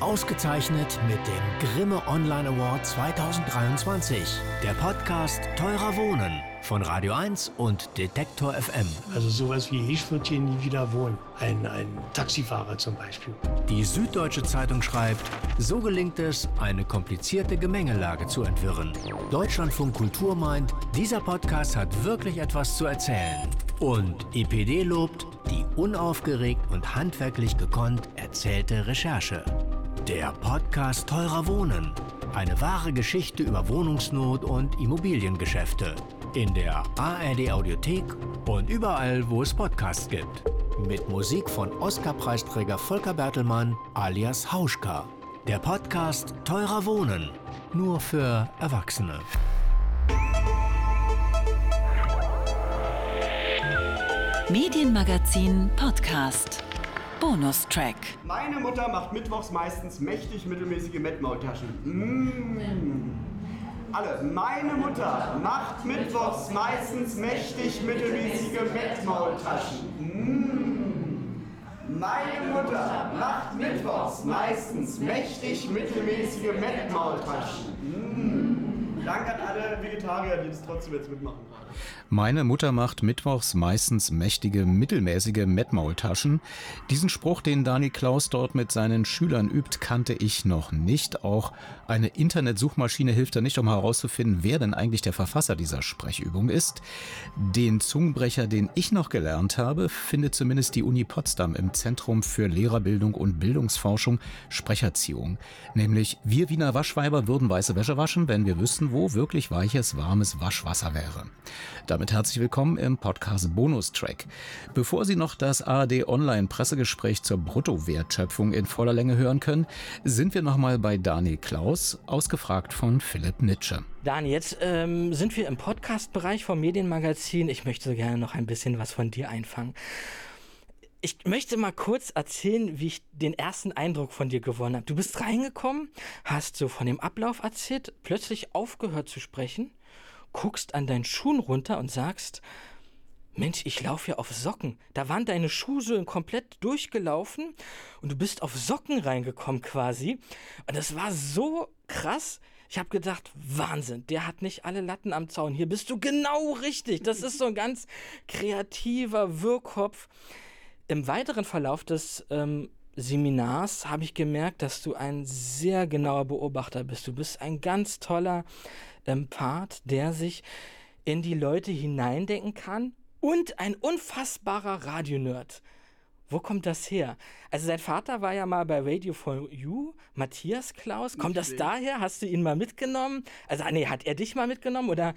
Ausgezeichnet mit dem Grimme Online Award 2023. Der Podcast Teurer Wohnen von Radio 1 und Detektor FM. Also sowas wie ich würde hier nie wieder wohnen. Ein, ein Taxifahrer zum Beispiel. Die Süddeutsche Zeitung schreibt, so gelingt es, eine komplizierte Gemengelage zu entwirren. Deutschlandfunk Kultur meint, dieser Podcast hat wirklich etwas zu erzählen. Und IPD lobt die unaufgeregt und handwerklich gekonnt erzählte Recherche. Der Podcast Teurer Wohnen. Eine wahre Geschichte über Wohnungsnot und Immobiliengeschäfte. In der ARD Audiothek und überall, wo es Podcasts gibt. Mit Musik von Oscar-Preisträger Volker Bertelmann alias Hauschka. Der Podcast Teurer Wohnen. Nur für Erwachsene. Medienmagazin Podcast. Bonustrack. Meine Mutter macht mittwochs meistens mächtig mittelmäßige Mettmaultaschen. Mmh. Alle. Meine Mutter macht mittwochs meistens mächtig mittelmäßige Mettmaultaschen. Mmh. Meine Mutter macht mittwochs meistens mächtig mittelmäßige Mettmaultaschen. Mmh. Danke an alle Vegetarier, die das trotzdem jetzt mitmachen. Meine Mutter macht mittwochs meistens mächtige, mittelmäßige Mettmaultaschen. Diesen Spruch, den Dani Klaus dort mit seinen Schülern übt, kannte ich noch nicht. Auch eine Internetsuchmaschine hilft da nicht, um herauszufinden, wer denn eigentlich der Verfasser dieser Sprechübung ist. Den Zungenbrecher, den ich noch gelernt habe, findet zumindest die Uni Potsdam im Zentrum für Lehrerbildung und Bildungsforschung Sprecherziehung. Nämlich, wir Wiener Waschweiber würden weiße Wäsche waschen, wenn wir wüssten, wo wirklich weiches, warmes Waschwasser wäre. Damit herzlich willkommen im Podcast Bonustrack. Bevor Sie noch das ARD Online Pressegespräch zur Bruttowertschöpfung in voller Länge hören können, sind wir nochmal bei Dani Klaus, ausgefragt von Philipp Nitsche. Dani, jetzt ähm, sind wir im Podcast-Bereich vom Medienmagazin. Ich möchte gerne noch ein bisschen was von dir einfangen. Ich möchte mal kurz erzählen, wie ich den ersten Eindruck von dir gewonnen habe. Du bist reingekommen, hast so von dem Ablauf erzählt, plötzlich aufgehört zu sprechen guckst an deinen Schuhen runter und sagst, Mensch, ich laufe ja auf Socken. Da waren deine Schuhsohlen komplett durchgelaufen und du bist auf Socken reingekommen quasi. Und das war so krass. Ich habe gedacht, Wahnsinn, der hat nicht alle Latten am Zaun. Hier bist du genau richtig. Das ist so ein ganz kreativer Wirrkopf. Im weiteren Verlauf des ähm, Seminars habe ich gemerkt, dass du ein sehr genauer Beobachter bist. Du bist ein ganz toller ähm, Part, der sich in die Leute hineindenken kann und ein unfassbarer Radionerd. Wo kommt das her? Also sein Vater war ja mal bei Radio for You, Matthias Klaus. Kommt das daher? Hast du ihn mal mitgenommen? Also nee, hat er dich mal mitgenommen oder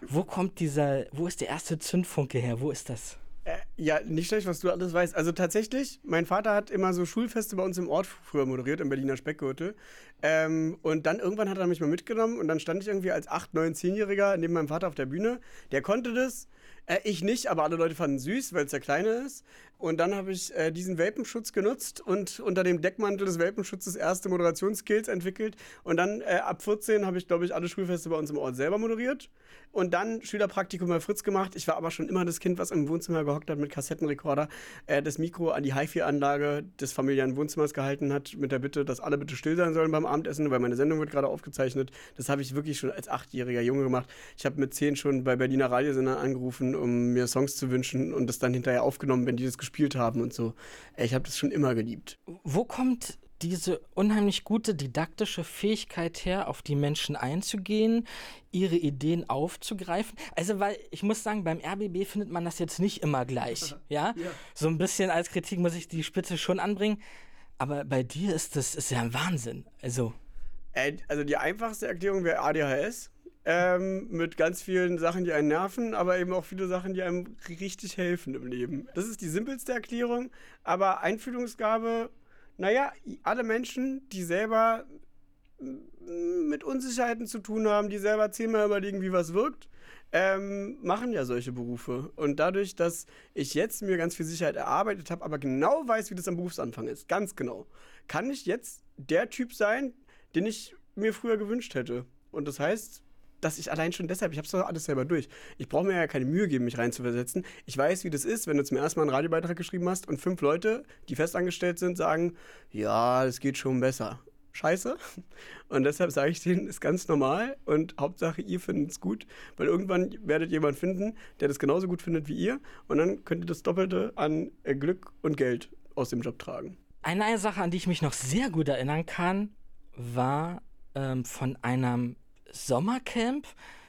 wo kommt dieser, wo ist der erste Zündfunke her? Wo ist das? Äh, ja, nicht schlecht, was du alles weißt. Also tatsächlich, mein Vater hat immer so Schulfeste bei uns im Ort früher moderiert, im Berliner Speckgürtel. Ähm, und dann irgendwann hat er mich mal mitgenommen und dann stand ich irgendwie als 8, 9, 10-Jähriger neben meinem Vater auf der Bühne. Der konnte das. Äh, ich nicht, aber alle Leute fanden süß, weil es der Kleine ist. Und dann habe ich äh, diesen Welpenschutz genutzt und unter dem Deckmantel des Welpenschutzes erste Moderationsskills entwickelt. Und dann äh, ab 14 habe ich, glaube ich, alle Schulfeste bei uns im Ort selber moderiert. Und dann Schülerpraktikum bei Fritz gemacht. Ich war aber schon immer das Kind, was im Wohnzimmer gehockt hat mit Kassettenrekorder, äh, das Mikro an die HiFi-Anlage des familiären Wohnzimmers gehalten hat, mit der Bitte, dass alle bitte still sein sollen beim Abendessen, weil meine Sendung wird gerade aufgezeichnet. Das habe ich wirklich schon als achtjähriger Junge gemacht. Ich habe mit zehn schon bei Berliner Radiosendern angerufen, um mir Songs zu wünschen und das dann hinterher aufgenommen, wenn die das gespielt haben und so. Ich habe das schon immer geliebt. Wo kommt diese unheimlich gute didaktische Fähigkeit her, auf die Menschen einzugehen, ihre Ideen aufzugreifen. Also, weil ich muss sagen, beim RBB findet man das jetzt nicht immer gleich. Ja? ja. So ein bisschen als Kritik muss ich die Spitze schon anbringen. Aber bei dir ist das ist ja ein Wahnsinn. Also. Also die einfachste Erklärung wäre ADHS. Ähm, mit ganz vielen Sachen, die einen nerven, aber eben auch viele Sachen, die einem richtig helfen im Leben. Das ist die simpelste Erklärung, aber Einfühlungsgabe, naja, alle Menschen, die selber mit Unsicherheiten zu tun haben, die selber zehnmal überlegen, wie was wirkt, ähm, machen ja solche Berufe. Und dadurch, dass ich jetzt mir ganz viel Sicherheit erarbeitet habe, aber genau weiß, wie das am Berufsanfang ist, ganz genau, kann ich jetzt der Typ sein, den ich mir früher gewünscht hätte. Und das heißt, dass ich allein schon deshalb, ich habe es doch alles selber durch. Ich brauche mir ja keine Mühe geben, mich reinzuversetzen. Ich weiß, wie das ist, wenn du zum ersten Mal einen Radiobeitrag geschrieben hast und fünf Leute, die festangestellt sind, sagen, ja, es geht schon besser. Scheiße. Und deshalb sage ich denen, ist ganz normal und Hauptsache, ihr findet es gut, weil irgendwann werdet jemand finden, der das genauso gut findet wie ihr und dann könnt ihr das Doppelte an äh, Glück und Geld aus dem Job tragen. Eine Sache, an die ich mich noch sehr gut erinnern kann, war ähm, von einem Sommercamp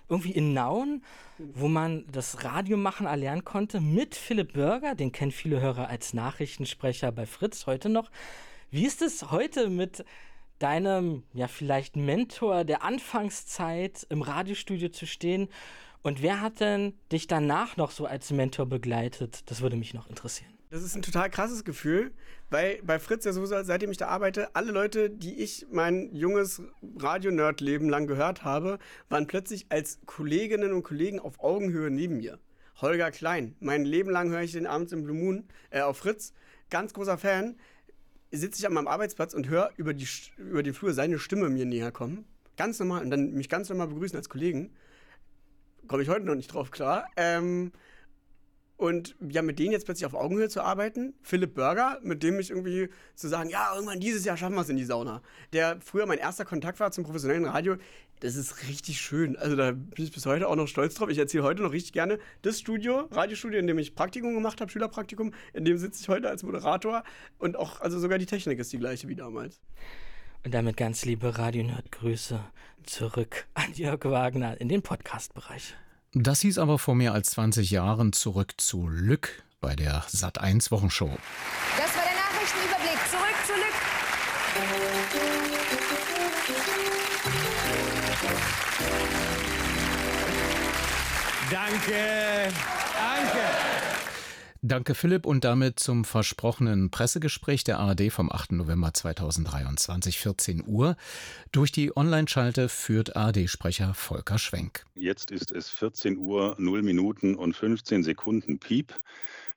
irgendwie in Nauen, wo man das Radiomachen erlernen konnte mit Philipp Bürger, den kennen viele Hörer als Nachrichtensprecher bei Fritz heute noch. Wie ist es heute mit deinem, ja, vielleicht Mentor der Anfangszeit im Radiostudio zu stehen? Und wer hat denn dich danach noch so als Mentor begleitet? Das würde mich noch interessieren. Das ist ein total krasses Gefühl, weil bei Fritz ja sowieso, seitdem ich da arbeite, alle Leute, die ich mein junges Radio-Nerd-Leben lang gehört habe, waren plötzlich als Kolleginnen und Kollegen auf Augenhöhe neben mir. Holger Klein, mein Leben lang höre ich den abends im Blue Moon äh, auf Fritz, ganz großer Fan. Sitze ich an meinem Arbeitsplatz und höre über, die, über den Flur seine Stimme mir näher kommen. Ganz normal und dann mich ganz normal begrüßen als Kollegen. Komme ich heute noch nicht drauf klar. Ähm, und ja, mit denen jetzt plötzlich auf Augenhöhe zu arbeiten, Philipp Burger, mit dem ich irgendwie zu sagen, ja, irgendwann dieses Jahr schaffen wir es in die Sauna, der früher mein erster Kontakt war zum professionellen Radio, das ist richtig schön. Also da bin ich bis heute auch noch stolz drauf. Ich erzähle heute noch richtig gerne das Studio, Radiostudio, in dem ich Praktikum gemacht habe, Schülerpraktikum, in dem sitze ich heute als Moderator und auch, also sogar die Technik ist die gleiche wie damals. Und damit ganz liebe Radio-Nerd-Grüße zurück an Jörg Wagner in den Podcast-Bereich. Das hieß aber vor mehr als 20 Jahren zurück zu Lück bei der Sat1 Wochenshow. Das war der Nachrichtenüberblick. Zurück zu Lück. Danke. Danke. Danke Philipp und damit zum versprochenen Pressegespräch der ARD vom 8. November 2023, 14 Uhr. Durch die Online-Schalte führt ARD-Sprecher Volker Schwenk. Jetzt ist es 14 Uhr, 0 Minuten und 15 Sekunden Piep.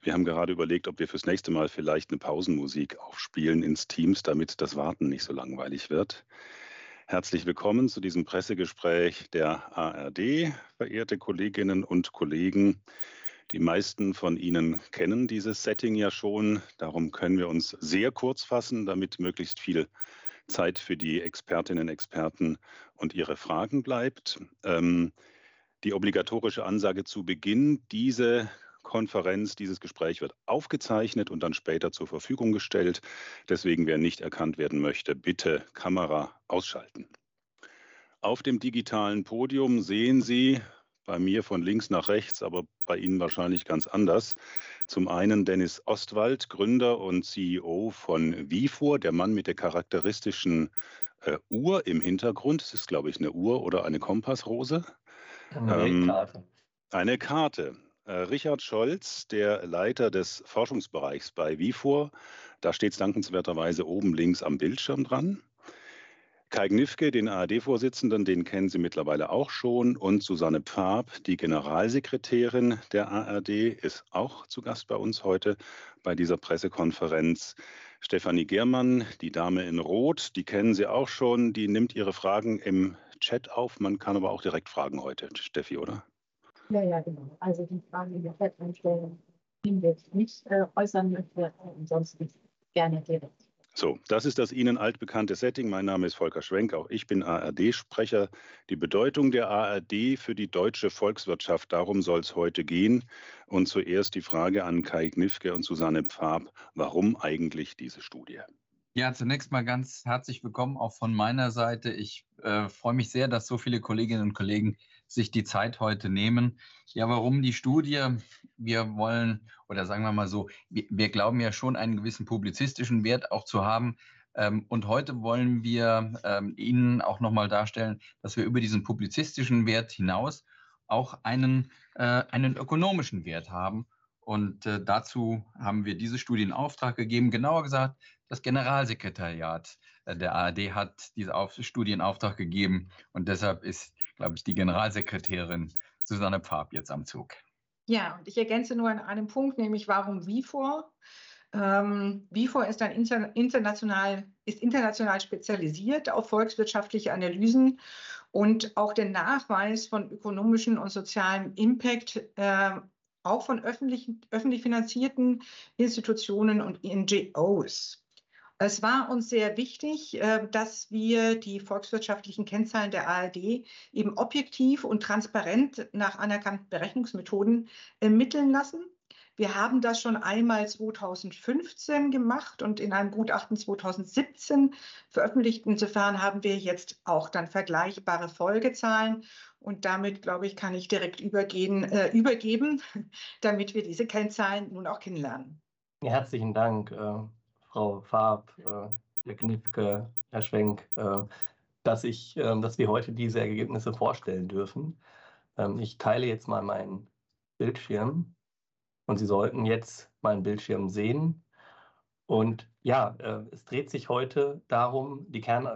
Wir haben gerade überlegt, ob wir fürs nächste Mal vielleicht eine Pausenmusik aufspielen ins Teams, damit das Warten nicht so langweilig wird. Herzlich willkommen zu diesem Pressegespräch der ARD, verehrte Kolleginnen und Kollegen. Die meisten von Ihnen kennen dieses Setting ja schon. Darum können wir uns sehr kurz fassen, damit möglichst viel Zeit für die Expertinnen und Experten und ihre Fragen bleibt. Ähm, die obligatorische Ansage zu Beginn, diese Konferenz, dieses Gespräch wird aufgezeichnet und dann später zur Verfügung gestellt. Deswegen, wer nicht erkannt werden möchte, bitte Kamera ausschalten. Auf dem digitalen Podium sehen Sie bei mir von links nach rechts, aber bei Ihnen wahrscheinlich ganz anders. Zum einen Dennis Ostwald, Gründer und CEO von Vifor, der Mann mit der charakteristischen äh, Uhr im Hintergrund. Das ist, glaube ich, eine Uhr oder eine Kompassrose. Eine ähm, Karte. Eine Karte. Äh, Richard Scholz, der Leiter des Forschungsbereichs bei Vifor, da steht es dankenswerterweise oben links am Bildschirm dran. Kai Gnifke, den ARD-Vorsitzenden, den kennen Sie mittlerweile auch schon. Und Susanne Pfab, die Generalsekretärin der ARD, ist auch zu Gast bei uns heute bei dieser Pressekonferenz. Stefanie Germann, die Dame in Rot, die kennen Sie auch schon. Die nimmt Ihre Fragen im Chat auf. Man kann aber auch direkt fragen heute, Steffi, oder? Ja, ja, genau. Also die Fragen, wir Chat einstellen, die wir nicht äh, äußern möchte, ansonsten gerne direkt. So, das ist das Ihnen altbekannte Setting. Mein Name ist Volker Schwenk, auch ich bin ARD-Sprecher. Die Bedeutung der ARD für die deutsche Volkswirtschaft, darum soll es heute gehen. Und zuerst die Frage an Kai Gnifke und Susanne Pfab, warum eigentlich diese Studie? Ja, zunächst mal ganz herzlich willkommen auch von meiner Seite. Ich äh, freue mich sehr, dass so viele Kolleginnen und Kollegen sich die Zeit heute nehmen. Ja, warum die Studie? Wir wollen, oder sagen wir mal so, wir, wir glauben ja schon einen gewissen publizistischen Wert auch zu haben. Ähm, und heute wollen wir ähm, Ihnen auch nochmal darstellen, dass wir über diesen publizistischen Wert hinaus auch einen, äh, einen ökonomischen Wert haben. Und äh, dazu haben wir diese Studie in Auftrag gegeben. Genauer gesagt, das Generalsekretariat äh, der ARD hat diese Auf Studie in Auftrag gegeben und deshalb ist, glaube ich, die Generalsekretärin Susanne Pfab jetzt am Zug. Ja, und ich ergänze nur an einem Punkt, nämlich warum VIFOR? Ähm, VIFOR ist, ein inter international, ist international spezialisiert auf volkswirtschaftliche Analysen und auch den Nachweis von ökonomischem und sozialem Impact äh, auch von öffentlich, öffentlich finanzierten Institutionen und NGOs. Es war uns sehr wichtig, äh, dass wir die volkswirtschaftlichen Kennzahlen der ARD eben objektiv und transparent nach anerkannten Berechnungsmethoden ermitteln lassen. Wir haben das schon einmal 2015 gemacht und in einem Gutachten 2017 veröffentlicht. Insofern haben wir jetzt auch dann vergleichbare Folgezahlen. Und damit, glaube ich, kann ich direkt übergehen, äh, übergeben, damit wir diese Kennzahlen nun auch kennenlernen. Herzlichen Dank. Äh Frau Farb, äh, Herr Knipke, Herr Schwenk, äh, dass, ich, äh, dass wir heute diese Ergebnisse vorstellen dürfen. Ähm, ich teile jetzt mal meinen Bildschirm und Sie sollten jetzt meinen Bildschirm sehen. Und ja, äh, es dreht sich heute darum, die Kern,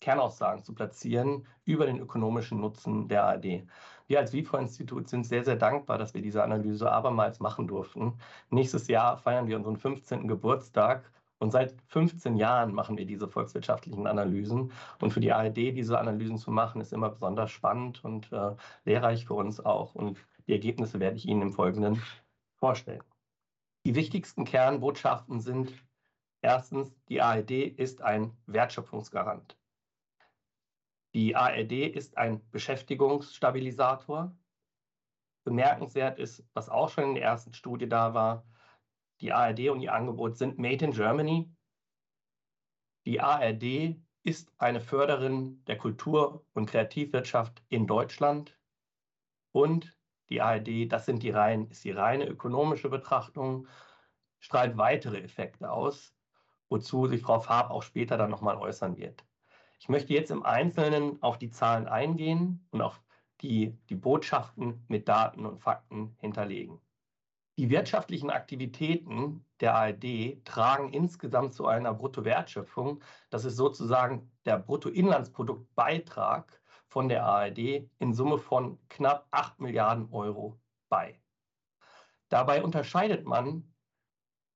Kernaussagen zu platzieren über den ökonomischen Nutzen der ARD. Wir als WIFO-Institut sind sehr, sehr dankbar, dass wir diese Analyse abermals machen durften. Nächstes Jahr feiern wir unseren 15. Geburtstag und seit 15 Jahren machen wir diese volkswirtschaftlichen Analysen. Und für die ARD diese Analysen zu machen, ist immer besonders spannend und äh, lehrreich für uns auch. Und die Ergebnisse werde ich Ihnen im Folgenden vorstellen. Die wichtigsten Kernbotschaften sind erstens, die ARD ist ein Wertschöpfungsgarant. Die ARD ist ein Beschäftigungsstabilisator. Bemerkenswert ist, was auch schon in der ersten Studie da war, die ARD und ihr Angebot sind Made in Germany. Die ARD ist eine Förderin der Kultur- und Kreativwirtschaft in Deutschland. Und die ARD, das sind die rein, ist die reine ökonomische Betrachtung, strahlt weitere Effekte aus, wozu sich Frau Farb auch später dann nochmal äußern wird. Ich möchte jetzt im Einzelnen auf die Zahlen eingehen und auf die, die Botschaften mit Daten und Fakten hinterlegen. Die wirtschaftlichen Aktivitäten der ARD tragen insgesamt zu einer Bruttowertschöpfung, das ist sozusagen der Bruttoinlandsproduktbeitrag von der ARD in Summe von knapp 8 Milliarden Euro bei. Dabei unterscheidet man,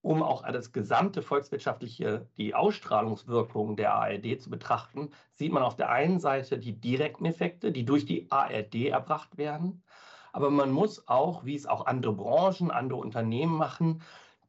um auch das gesamte volkswirtschaftliche, die Ausstrahlungswirkung der ARD zu betrachten, sieht man auf der einen Seite die direkten Effekte, die durch die ARD erbracht werden, aber man muss auch, wie es auch andere Branchen, andere Unternehmen machen,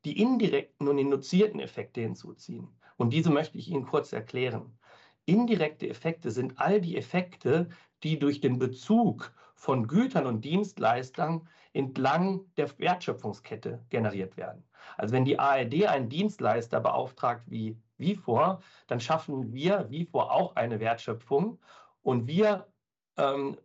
die indirekten und induzierten Effekte hinzuziehen. Und diese möchte ich Ihnen kurz erklären. Indirekte Effekte sind all die Effekte, die durch den Bezug von Gütern und Dienstleistern entlang der Wertschöpfungskette generiert werden. Also wenn die ARD einen Dienstleister beauftragt wie Vifor, dann schaffen wir Vifor auch eine Wertschöpfung und wir ähm,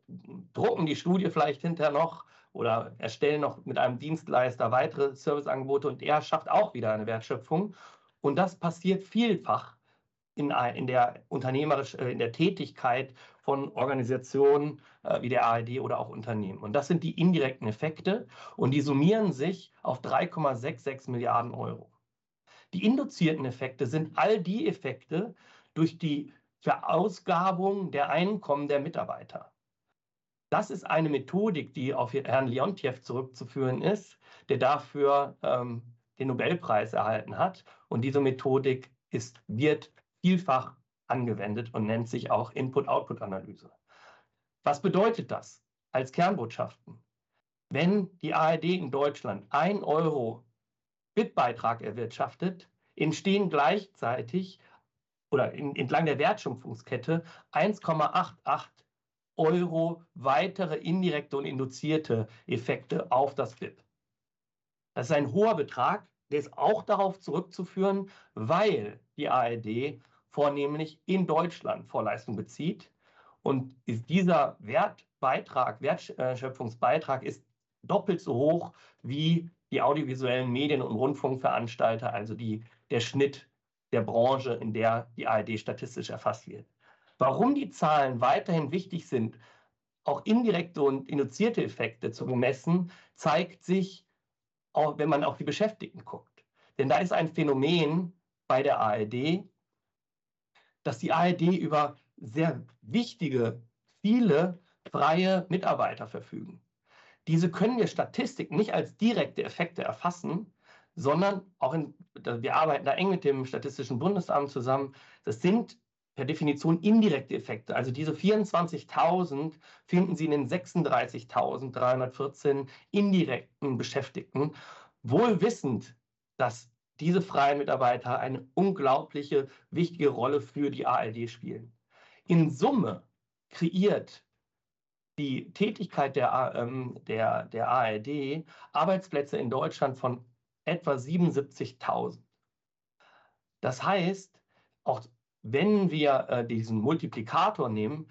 drucken die Studie vielleicht hinterher noch oder erstellen noch mit einem Dienstleister weitere Serviceangebote und er schafft auch wieder eine Wertschöpfung. Und das passiert vielfach in, in der unternehmerisch, äh, in der Tätigkeit von Organisationen äh, wie der ARD oder auch Unternehmen. Und das sind die indirekten Effekte und die summieren sich auf 3,66 Milliarden Euro. Die induzierten Effekte sind all die Effekte durch die Verausgabung der Einkommen der Mitarbeiter. Das ist eine Methodik, die auf Herrn Leontjew zurückzuführen ist, der dafür ähm, den Nobelpreis erhalten hat. Und diese Methodik ist, wird vielfach angewendet und nennt sich auch Input-Output-Analyse. Was bedeutet das als Kernbotschaften? Wenn die ARD in Deutschland 1 Euro Bitbeitrag erwirtschaftet, entstehen gleichzeitig oder in, entlang der Wertschöpfungskette 1,88 Euro weitere indirekte und induzierte Effekte auf das BIP. Das ist ein hoher Betrag, der ist auch darauf zurückzuführen, weil die ARD vornehmlich in Deutschland Vorleistung bezieht. Und dieser Wertbeitrag, Wertschöpfungsbeitrag ist doppelt so hoch wie die audiovisuellen Medien- und Rundfunkveranstalter, also die, der Schnitt der Branche, in der die ARD statistisch erfasst wird. Warum die Zahlen weiterhin wichtig sind, auch indirekte und induzierte Effekte zu bemessen, zeigt sich, auch wenn man auf die Beschäftigten guckt. Denn da ist ein Phänomen bei der ARD, dass die ARD über sehr wichtige, viele freie Mitarbeiter verfügen. Diese können wir Statistik nicht als direkte Effekte erfassen, sondern auch in, wir arbeiten da eng mit dem Statistischen Bundesamt zusammen. Das sind per Definition indirekte Effekte. Also diese 24.000 finden Sie in den 36.314 indirekten Beschäftigten, wohl wissend, dass diese freien Mitarbeiter eine unglaubliche wichtige Rolle für die ARD spielen. In Summe kreiert die Tätigkeit der, ähm, der, der ARD Arbeitsplätze in Deutschland von etwa 77.000. Das heißt, auch wenn wir äh, diesen Multiplikator nehmen,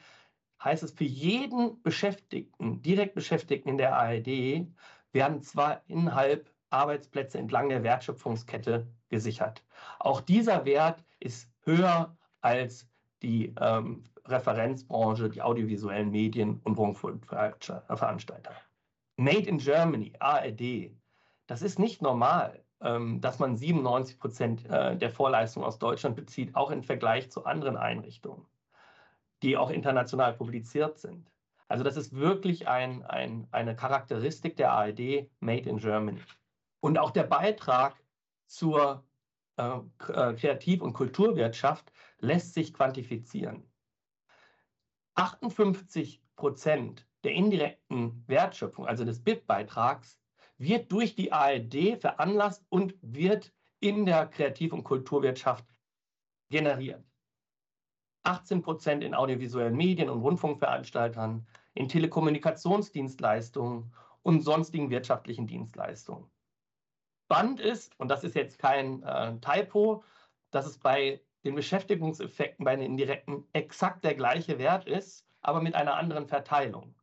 heißt es für jeden Beschäftigten, direkt Beschäftigten in der ARD, werden zweieinhalb Arbeitsplätze entlang der Wertschöpfungskette gesichert. Auch dieser Wert ist höher als die ähm, Referenzbranche, die audiovisuellen Medien und Rundfunkveranstalter. Made in Germany, ARD, das ist nicht normal, ähm, dass man 97 Prozent äh, der Vorleistung aus Deutschland bezieht, auch im Vergleich zu anderen Einrichtungen, die auch international publiziert sind. Also das ist wirklich ein, ein, eine Charakteristik der ARD, Made in Germany. Und auch der Beitrag zur äh, äh, Kreativ- und Kulturwirtschaft lässt sich quantifizieren. 58 Prozent der indirekten Wertschöpfung, also des BIP-Beitrags, wird durch die ARD veranlasst und wird in der Kreativ- und Kulturwirtschaft generiert. 18 Prozent in audiovisuellen Medien und Rundfunkveranstaltern, in Telekommunikationsdienstleistungen und sonstigen wirtschaftlichen Dienstleistungen. Spannend ist, und das ist jetzt kein äh, Typo, dass es bei den Beschäftigungseffekten bei den indirekten exakt der gleiche Wert ist, aber mit einer anderen Verteilung.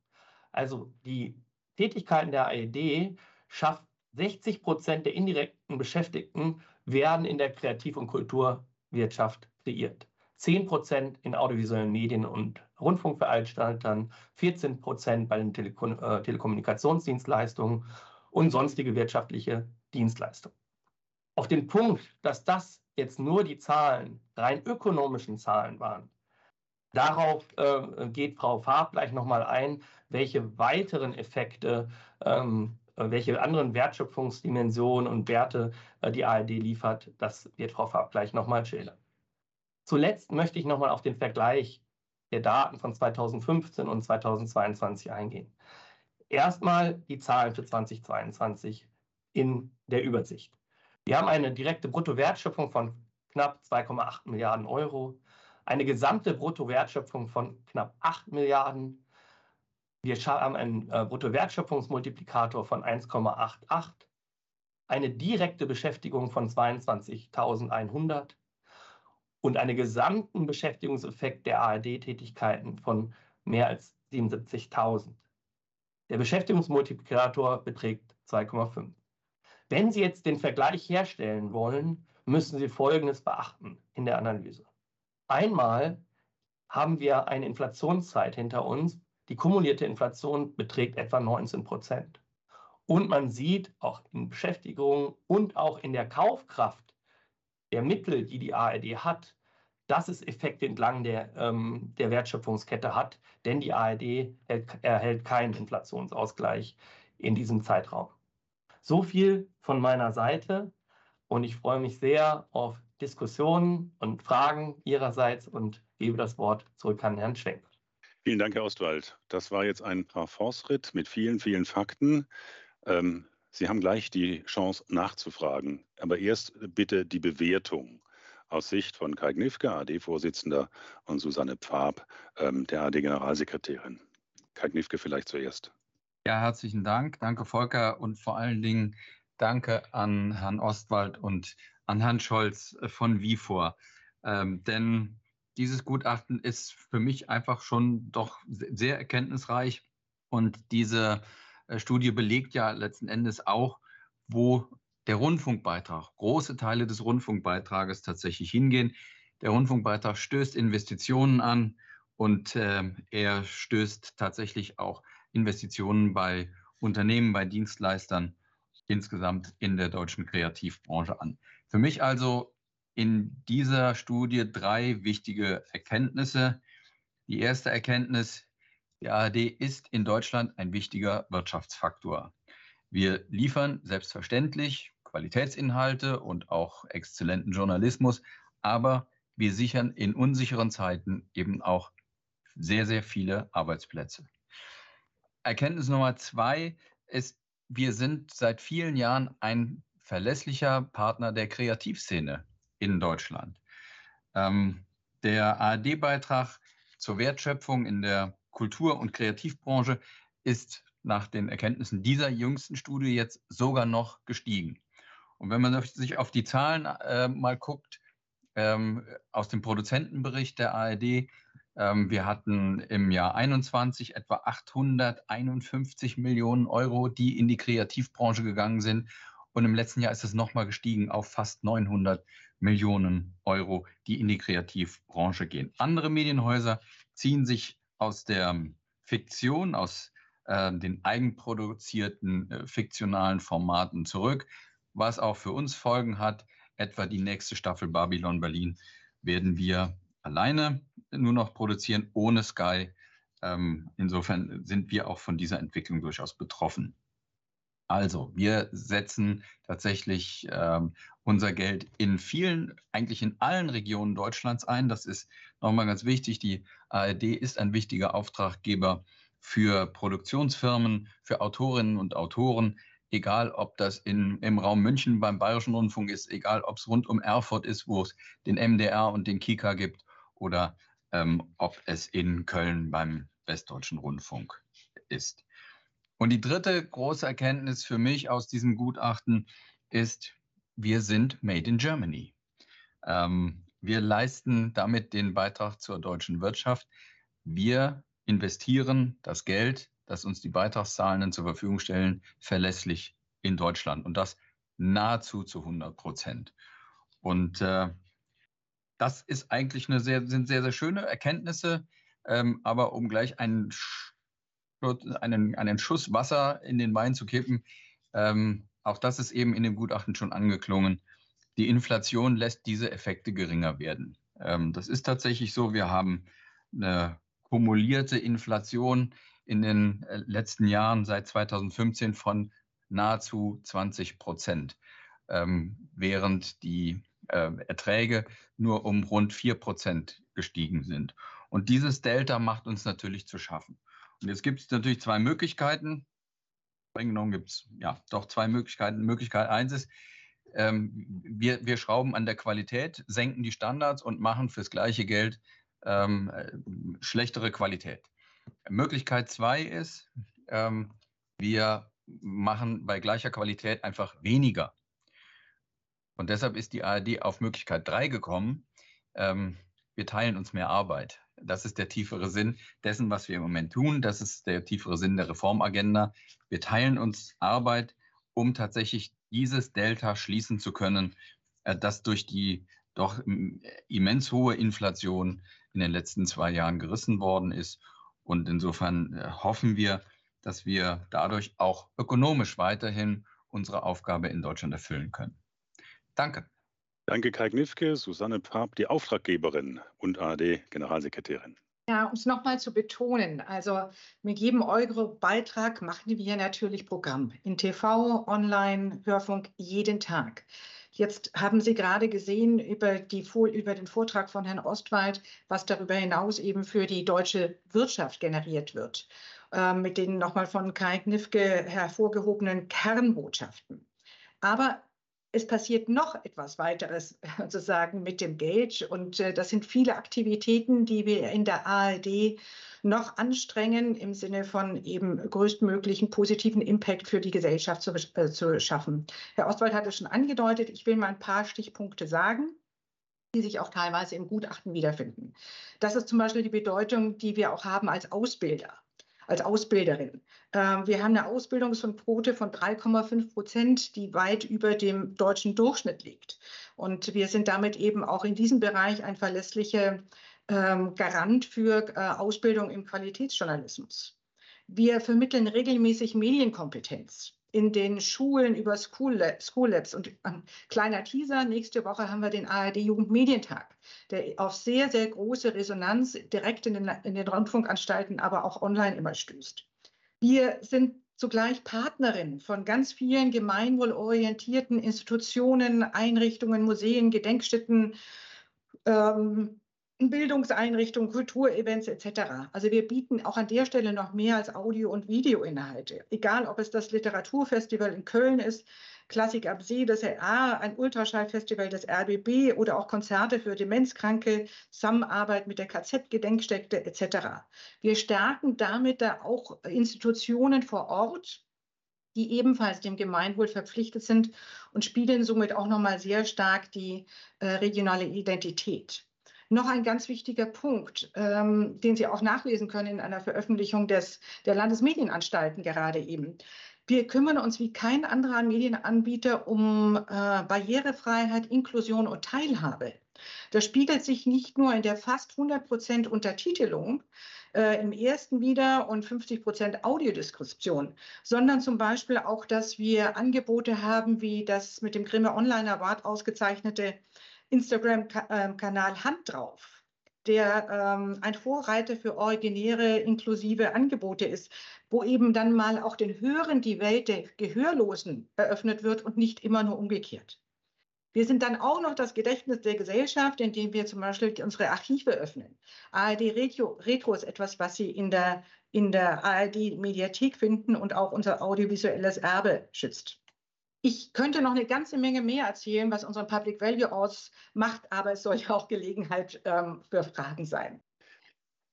Also die Tätigkeiten der AED schafft 60 Prozent der indirekten Beschäftigten werden in der Kreativ- und Kulturwirtschaft kreiert. 10 Prozent in audiovisuellen Medien und Rundfunkveranstaltern, 14 Prozent bei den Telekom äh, Telekommunikationsdienstleistungen und sonstige wirtschaftliche Dienstleistung. Auf den Punkt, dass das jetzt nur die Zahlen, rein ökonomischen Zahlen waren, darauf äh, geht Frau Farb gleich nochmal ein, welche weiteren Effekte, ähm, welche anderen Wertschöpfungsdimensionen und Werte äh, die ARD liefert. Das wird Frau Farb gleich nochmal schildern. Zuletzt möchte ich nochmal auf den Vergleich der Daten von 2015 und 2022 eingehen. Erstmal die Zahlen für 2022 in der Übersicht. Wir haben eine direkte Bruttowertschöpfung von knapp 2,8 Milliarden Euro, eine gesamte Bruttowertschöpfung von knapp 8 Milliarden. Wir haben einen äh, Bruttowertschöpfungsmultiplikator von 1,88, eine direkte Beschäftigung von 22.100 und einen gesamten Beschäftigungseffekt der ARD-Tätigkeiten von mehr als 77.000. Der Beschäftigungsmultiplikator beträgt 2,5. Wenn Sie jetzt den Vergleich herstellen wollen, müssen Sie Folgendes beachten in der Analyse. Einmal haben wir eine Inflationszeit hinter uns. Die kumulierte Inflation beträgt etwa 19 Prozent. Und man sieht auch in Beschäftigung und auch in der Kaufkraft der Mittel, die die ARD hat, dass es Effekte entlang der, ähm, der Wertschöpfungskette hat, denn die ARD erhält keinen Inflationsausgleich in diesem Zeitraum. So viel von meiner Seite und ich freue mich sehr auf Diskussionen und Fragen Ihrerseits und gebe das Wort zurück an Herrn Schwenk. Vielen Dank, Herr Ostwald. Das war jetzt ein Parforce-Ritt mit vielen, vielen Fakten. Ähm, Sie haben gleich die Chance nachzufragen, aber erst bitte die Bewertung aus Sicht von Kai Gnifke, AD-Vorsitzender, und Susanne Pfab, ähm, der AD-Generalsekretärin. Kai Gnifke vielleicht zuerst. Ja, herzlichen Dank. Danke, Volker. Und vor allen Dingen danke an Herrn Ostwald und an Herrn Scholz äh, von Vifor. Ähm, denn dieses Gutachten ist für mich einfach schon doch sehr erkenntnisreich. Und diese äh, Studie belegt ja letzten Endes auch, wo der Rundfunkbeitrag, große Teile des Rundfunkbeitrages tatsächlich hingehen. Der Rundfunkbeitrag stößt Investitionen an und äh, er stößt tatsächlich auch Investitionen bei Unternehmen, bei Dienstleistern insgesamt in der deutschen Kreativbranche an. Für mich also in dieser Studie drei wichtige Erkenntnisse. Die erste Erkenntnis, die ARD ist in Deutschland ein wichtiger Wirtschaftsfaktor. Wir liefern selbstverständlich Qualitätsinhalte und auch exzellenten Journalismus, aber wir sichern in unsicheren Zeiten eben auch sehr, sehr viele Arbeitsplätze. Erkenntnis Nummer zwei ist, wir sind seit vielen Jahren ein verlässlicher Partner der Kreativszene in Deutschland. Ähm, der ARD-Beitrag zur Wertschöpfung in der Kultur- und Kreativbranche ist nach den Erkenntnissen dieser jüngsten Studie jetzt sogar noch gestiegen. Und wenn man sich auf die Zahlen äh, mal guckt, ähm, aus dem Produzentenbericht der ARD, wir hatten im Jahr 21 etwa 851 Millionen Euro, die in die Kreativbranche gegangen sind. Und im letzten Jahr ist es nochmal gestiegen auf fast 900 Millionen Euro, die in die Kreativbranche gehen. Andere Medienhäuser ziehen sich aus der Fiktion, aus äh, den eigenproduzierten äh, fiktionalen Formaten zurück, was auch für uns Folgen hat. Etwa die nächste Staffel Babylon Berlin werden wir alleine nur noch produzieren, ohne Sky. Ähm, insofern sind wir auch von dieser Entwicklung durchaus betroffen. Also, wir setzen tatsächlich ähm, unser Geld in vielen, eigentlich in allen Regionen Deutschlands ein. Das ist nochmal ganz wichtig. Die ARD ist ein wichtiger Auftraggeber für Produktionsfirmen, für Autorinnen und Autoren, egal ob das in, im Raum München beim Bayerischen Rundfunk ist, egal ob es rund um Erfurt ist, wo es den MDR und den Kika gibt, oder ähm, ob es in Köln beim Westdeutschen Rundfunk ist. Und die dritte große Erkenntnis für mich aus diesem Gutachten ist, wir sind Made in Germany. Ähm, wir leisten damit den Beitrag zur deutschen Wirtschaft. Wir investieren das Geld, das uns die Beitragszahlenden zur Verfügung stellen, verlässlich in Deutschland und das nahezu zu 100 Prozent. Und äh, das ist eigentlich eine sehr, sind sehr, sehr schöne Erkenntnisse, ähm, aber um gleich einen einen, einen Schuss Wasser in den Wein zu kippen. Ähm, auch das ist eben in dem Gutachten schon angeklungen. Die Inflation lässt diese Effekte geringer werden. Ähm, das ist tatsächlich so. Wir haben eine kumulierte Inflation in den äh, letzten Jahren seit 2015 von nahezu 20 Prozent, ähm, während die Erträge nur um rund 4 Prozent gestiegen sind. Und dieses Delta macht uns natürlich zu schaffen. Und jetzt gibt es natürlich zwei Möglichkeiten. Streng genommen gibt es ja doch zwei Möglichkeiten. Möglichkeit eins ist, ähm, wir, wir schrauben an der Qualität, senken die Standards und machen fürs gleiche Geld ähm, äh, schlechtere Qualität. Möglichkeit zwei ist, ähm, wir machen bei gleicher Qualität einfach weniger. Und deshalb ist die ARD auf Möglichkeit drei gekommen. Ähm, wir teilen uns mehr Arbeit. Das ist der tiefere Sinn dessen, was wir im Moment tun. Das ist der tiefere Sinn der Reformagenda. Wir teilen uns Arbeit, um tatsächlich dieses Delta schließen zu können, äh, das durch die doch immens hohe Inflation in den letzten zwei Jahren gerissen worden ist. Und insofern äh, hoffen wir, dass wir dadurch auch ökonomisch weiterhin unsere Aufgabe in Deutschland erfüllen können. Danke. Danke, Kai Knifke, Susanne Paap, die Auftraggeberin und ARD-Generalsekretärin. Ja, um es nochmal zu betonen, also mit jedem Euro-Beitrag machen wir natürlich Programm in TV, Online, Hörfunk jeden Tag. Jetzt haben Sie gerade gesehen über, die, über den Vortrag von Herrn Ostwald, was darüber hinaus eben für die deutsche Wirtschaft generiert wird, äh, mit den nochmal von Kai Knifke hervorgehobenen Kernbotschaften. Aber es passiert noch etwas weiteres sozusagen mit dem Geld. Und äh, das sind viele Aktivitäten, die wir in der ARD noch anstrengen, im Sinne von eben größtmöglichen positiven Impact für die Gesellschaft zu, äh, zu schaffen. Herr Ostwald hat es schon angedeutet. Ich will mal ein paar Stichpunkte sagen die sich auch teilweise im Gutachten wiederfinden. Das ist zum Beispiel die Bedeutung, die wir auch haben als Ausbilder als Ausbilderin. Ähm, wir haben eine Ausbildungsquote von 3,5 Prozent, die weit über dem deutschen Durchschnitt liegt. Und wir sind damit eben auch in diesem Bereich ein verlässlicher ähm, Garant für äh, Ausbildung im Qualitätsjournalismus. Wir vermitteln regelmäßig Medienkompetenz in den Schulen über School, Lab, School Labs. Und ein kleiner Teaser, nächste Woche haben wir den ARD Jugendmedientag, der auf sehr, sehr große Resonanz direkt in den, in den Rundfunkanstalten, aber auch online immer stößt. Wir sind zugleich Partnerin von ganz vielen gemeinwohlorientierten Institutionen, Einrichtungen, Museen, Gedenkstätten, ähm, Bildungseinrichtungen, Kulturevents etc. Also wir bieten auch an der Stelle noch mehr als Audio- und Videoinhalte. Egal, ob es das Literaturfestival in Köln ist, Klassik ab See des RA, ein Ultraschallfestival des RBB oder auch Konzerte für Demenzkranke, Zusammenarbeit mit der KZ-Gedenkstätte etc. Wir stärken damit da auch Institutionen vor Ort, die ebenfalls dem Gemeinwohl verpflichtet sind und spiegeln somit auch nochmal sehr stark die äh, regionale Identität. Noch ein ganz wichtiger Punkt, ähm, den Sie auch nachlesen können in einer Veröffentlichung des, der Landesmedienanstalten gerade eben. Wir kümmern uns wie kein anderer Medienanbieter um äh, Barrierefreiheit, Inklusion und Teilhabe. Das spiegelt sich nicht nur in der fast 100 Prozent Untertitelung äh, im ersten wieder und 50 Prozent Audiodeskription, sondern zum Beispiel auch, dass wir Angebote haben, wie das mit dem Grimme Online Award ausgezeichnete Instagram-Kanal Hand drauf der ähm, ein Vorreiter für originäre, inklusive Angebote ist, wo eben dann mal auch den Hörern die Welt der Gehörlosen eröffnet wird und nicht immer nur umgekehrt. Wir sind dann auch noch das Gedächtnis der Gesellschaft, indem wir zum Beispiel unsere Archive öffnen. ARD Retro, Retro ist etwas, was Sie in der, in der ARD Mediathek finden und auch unser audiovisuelles Erbe schützt. Ich könnte noch eine ganze Menge mehr erzählen, was unseren Public Value ausmacht, aber es soll ja auch Gelegenheit ähm, für Fragen sein.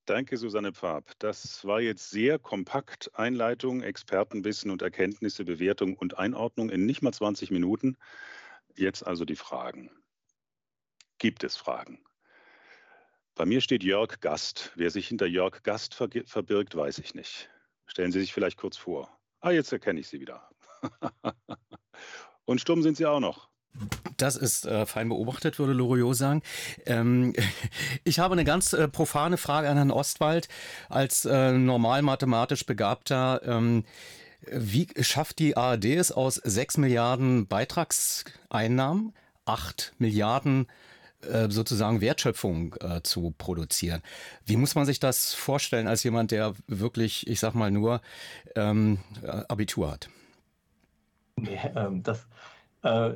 Danke, Susanne Pfab. Das war jetzt sehr kompakt. Einleitung, Expertenwissen und Erkenntnisse, Bewertung und Einordnung in nicht mal 20 Minuten. Jetzt also die Fragen. Gibt es Fragen? Bei mir steht Jörg Gast. Wer sich hinter Jörg Gast verbirgt, weiß ich nicht. Stellen Sie sich vielleicht kurz vor. Ah, jetzt erkenne ich Sie wieder. Und stumm sind Sie auch noch. Das ist äh, fein beobachtet, würde Loriot sagen. Ähm, ich habe eine ganz äh, profane Frage an Herrn Ostwald. Als äh, normal mathematisch Begabter, ähm, wie schafft die ARD es aus 6 Milliarden Beitragseinnahmen, 8 Milliarden äh, sozusagen Wertschöpfung äh, zu produzieren. Wie muss man sich das vorstellen als jemand, der wirklich, ich sag mal nur, ähm, Abitur hat? Nee, ähm, das äh,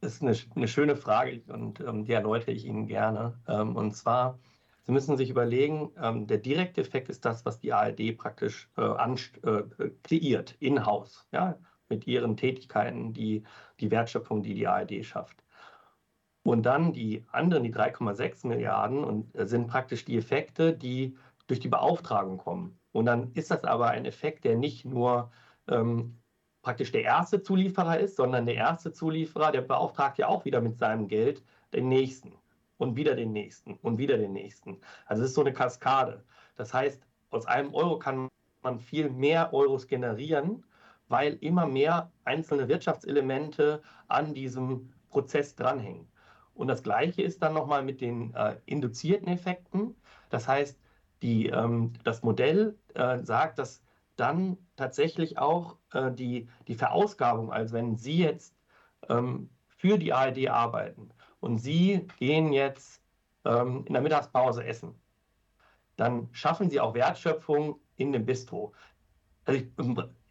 ist eine, eine, schöne Frage und ähm, die erläutere ich Ihnen gerne. Ähm, und zwar, Sie müssen sich überlegen, ähm, der direkte Effekt ist das, was die ARD praktisch äh, äh, kreiert, in-house, ja, mit ihren Tätigkeiten, die, die Wertschöpfung, die die ARD schafft. Und dann die anderen, die 3,6 Milliarden, und, äh, sind praktisch die Effekte, die durch die Beauftragung kommen. Und dann ist das aber ein Effekt, der nicht nur ähm, praktisch der erste Zulieferer ist, sondern der erste Zulieferer, der beauftragt ja auch wieder mit seinem Geld den nächsten und wieder den nächsten und wieder den nächsten. Also es ist so eine Kaskade. Das heißt, aus einem Euro kann man viel mehr Euros generieren, weil immer mehr einzelne Wirtschaftselemente an diesem Prozess dranhängen. Und das Gleiche ist dann nochmal mit den äh, induzierten Effekten. Das heißt, die, ähm, das Modell äh, sagt, dass dann tatsächlich auch äh, die, die Verausgabung, also wenn Sie jetzt ähm, für die ARD arbeiten und Sie gehen jetzt ähm, in der Mittagspause essen, dann schaffen Sie auch Wertschöpfung in dem Bistro. Also ich,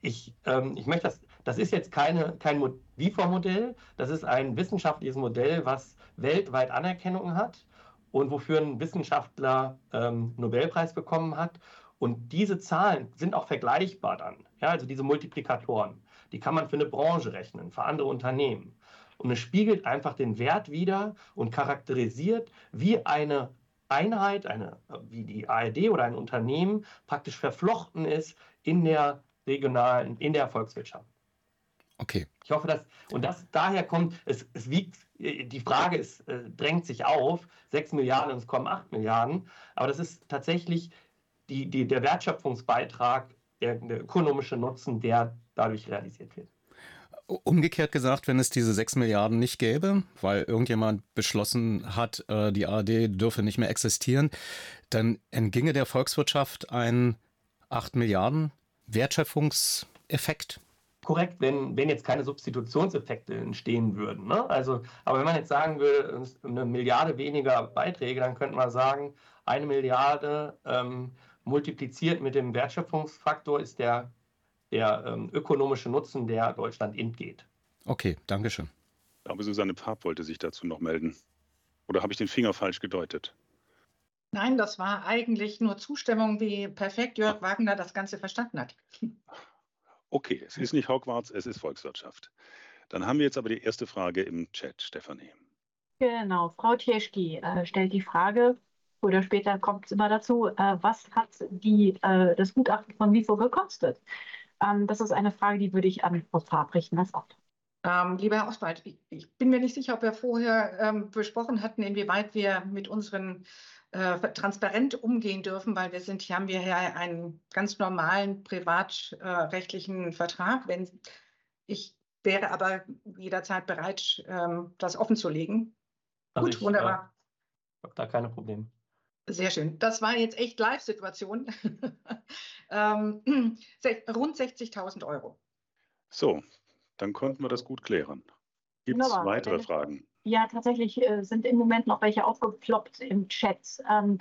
ich, ähm, ich möchte das, das ist jetzt keine, kein VIFOR-Modell, das ist ein wissenschaftliches Modell, was weltweit Anerkennung hat und wofür ein Wissenschaftler ähm, Nobelpreis bekommen hat. Und diese Zahlen sind auch vergleichbar dann. Ja, also diese Multiplikatoren, die kann man für eine Branche rechnen, für andere Unternehmen. Und es spiegelt einfach den Wert wider und charakterisiert, wie eine Einheit, eine, wie die ARD oder ein Unternehmen praktisch verflochten ist in der regionalen, in der Volkswirtschaft. Okay. Ich hoffe, dass, und das daher kommt, es, es wiegt, die Frage ist, äh, drängt sich auf, 6 Milliarden und es kommen 8 Milliarden, aber das ist tatsächlich die, die, der Wertschöpfungsbeitrag, der, der ökonomische Nutzen, der dadurch realisiert wird. Umgekehrt gesagt, wenn es diese 6 Milliarden nicht gäbe, weil irgendjemand beschlossen hat, äh, die ARD dürfe nicht mehr existieren, dann entginge der Volkswirtschaft ein 8 Milliarden Wertschöpfungseffekt. Korrekt, wenn, wenn jetzt keine Substitutionseffekte entstehen würden. Ne? Also, aber wenn man jetzt sagen würde, eine Milliarde weniger Beiträge, dann könnte man sagen, eine Milliarde ähm, multipliziert mit dem Wertschöpfungsfaktor ist der, der ähm, ökonomische Nutzen, der Deutschland entgeht. Okay, Dankeschön. Aber Susanne Papp wollte sich dazu noch melden. Oder habe ich den Finger falsch gedeutet? Nein, das war eigentlich nur Zustimmung, wie perfekt Jörg Wagner das Ganze verstanden hat. Okay, es ist nicht Hogwarts, es ist Volkswirtschaft. Dann haben wir jetzt aber die erste Frage im Chat, Stefanie. Genau, Frau Tieschki äh, stellt die Frage, oder später kommt es immer dazu, äh, was hat die, äh, das Gutachten von WIFO gekostet? Ähm, das ist eine Frage, die würde ich an Frau Farb richten als Autor. Ähm, lieber Herr Oswald, ich bin mir nicht sicher, ob wir vorher ähm, besprochen hatten, inwieweit wir mit unseren äh, transparent umgehen dürfen, weil wir sind, hier haben wir ja einen ganz normalen privatrechtlichen Vertrag. Wenn ich wäre aber jederzeit bereit, ähm, das offen zu legen. Also Gut, ich, wunderbar. Äh, habe da keine Probleme. Sehr schön. Das war jetzt echt Live-Situation. ähm, rund 60.000 Euro. So, dann konnten wir das gut klären. Gibt es weitere Fragen? Ja, tatsächlich äh, sind im Moment noch welche aufgeploppt im Chat. Ähm,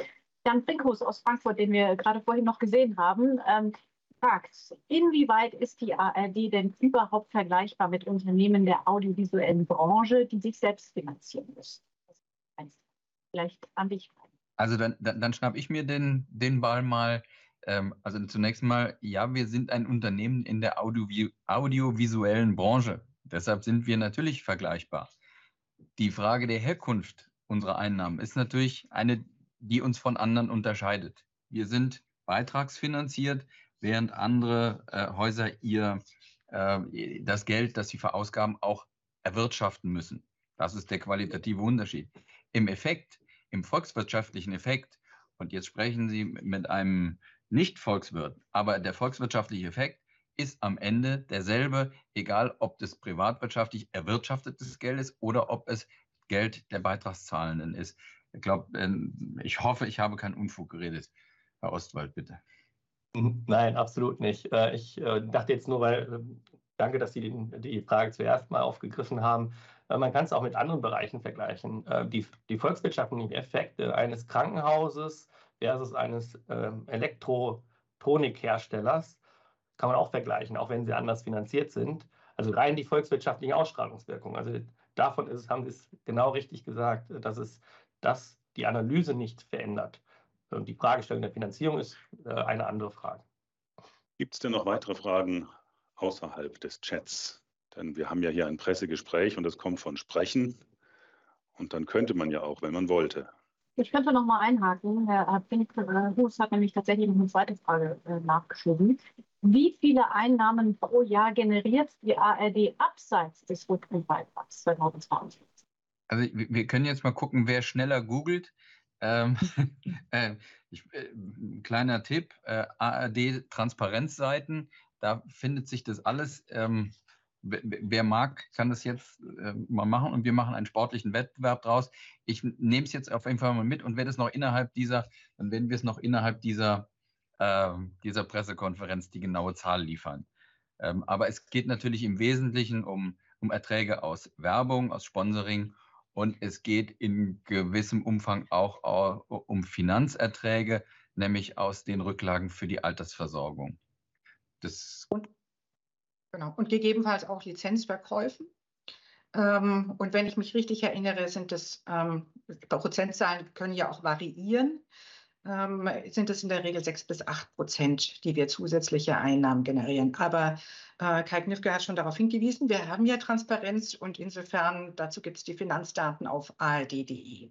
Jan Brinkhus aus Frankfurt, den wir gerade vorhin noch gesehen haben, ähm, fragt, inwieweit ist die ARD denn überhaupt vergleichbar mit Unternehmen der audiovisuellen Branche, die sich selbst finanzieren müssen? Vielleicht an dich. Also dann, dann, dann schnapp ich mir den, den Ball mal. Ähm, also zunächst mal, ja, wir sind ein Unternehmen in der Audiovi audiovisuellen Branche. Deshalb sind wir natürlich vergleichbar. Die Frage der Herkunft unserer Einnahmen ist natürlich eine, die uns von anderen unterscheidet. Wir sind beitragsfinanziert, während andere äh, Häuser ihr äh, das Geld, das sie verausgaben, auch erwirtschaften müssen. Das ist der qualitative Unterschied. Im Effekt, im volkswirtschaftlichen Effekt, und jetzt sprechen Sie mit einem Nicht-Volkswirt, aber der volkswirtschaftliche Effekt ist am Ende derselbe, egal ob das privatwirtschaftlich erwirtschaftetes Geld ist oder ob es Geld der Beitragszahlenden ist. Ich glaube, ich hoffe, ich habe keinen Unfug geredet. Herr Ostwald, bitte. Mhm. Nein, absolut nicht. Äh, Ich äh, dachte jetzt nur, weil, äh, danke, dass Sie die Frage zuerst mal aufgegriffen haben. Äh, Man kann es auch mit anderen Bereichen vergleichen. Äh, Die, die volkswirtschaftlichen Effekte eines Krankenhauses versus eines ähm, Elektrotronikherstellers kann man auch vergleichen, auch wenn sie anders finanziert sind. Also rein die volkswirtschaftliche Ausstrahlungswirkung. Also davon ist, haben Sie es genau richtig gesagt, dass es dass die Analyse nicht verändert. Und die Fragestellung der Finanzierung ist äh, eine andere Frage. Gibt es denn noch weitere Fragen außerhalb des Chats? Denn wir haben ja hier ein Pressegespräch und es kommt von Sprechen. Und dann könnte man ja auch, wenn man wollte. Ich könnte noch mal einhaken. Herr Pinkhus hat nämlich tatsächlich noch eine zweite Frage äh, nachgeschoben. Wie viele Einnahmen pro Jahr generiert die ARD abseits des Rückrundbeitrags 2020? Also wir können jetzt mal gucken, wer schneller googelt. Ähm, äh, ich, äh, ein kleiner Tipp, äh, ARD Transparenzseiten, da findet sich das alles. Ähm, wer- mag, kann das jetzt äh, mal machen und wir machen einen sportlichen Wettbewerb draus. Ich nehme es jetzt auf jeden Fall mal mit und werde es noch innerhalb dieser, dann werden wir es noch innerhalb dieser, ähm, dieser Pressekonferenz die genaue Zahl liefern. Ähm, aber es geht natürlich im Wesentlichen um, um Erträge aus Werbung, aus Sponsoring und es geht in gewissem Umfang auch au- um Finanzerträge, nämlich aus den Rücklagen für die Altersversorgung. Das Genau. Und gegebenenfalls auch Lizenzverkäufen. Ähm, und wenn ich mich richtig erinnere, sind es, ähm, Prozentzahlen können ja auch variieren, ähm, sind es in der Regel sechs bis acht Prozent, die wir zusätzliche Einnahmen generieren. Aber äh, Kai Knifke hat schon darauf hingewiesen, wir haben ja Transparenz und insofern dazu gibt es die Finanzdaten auf ald.de.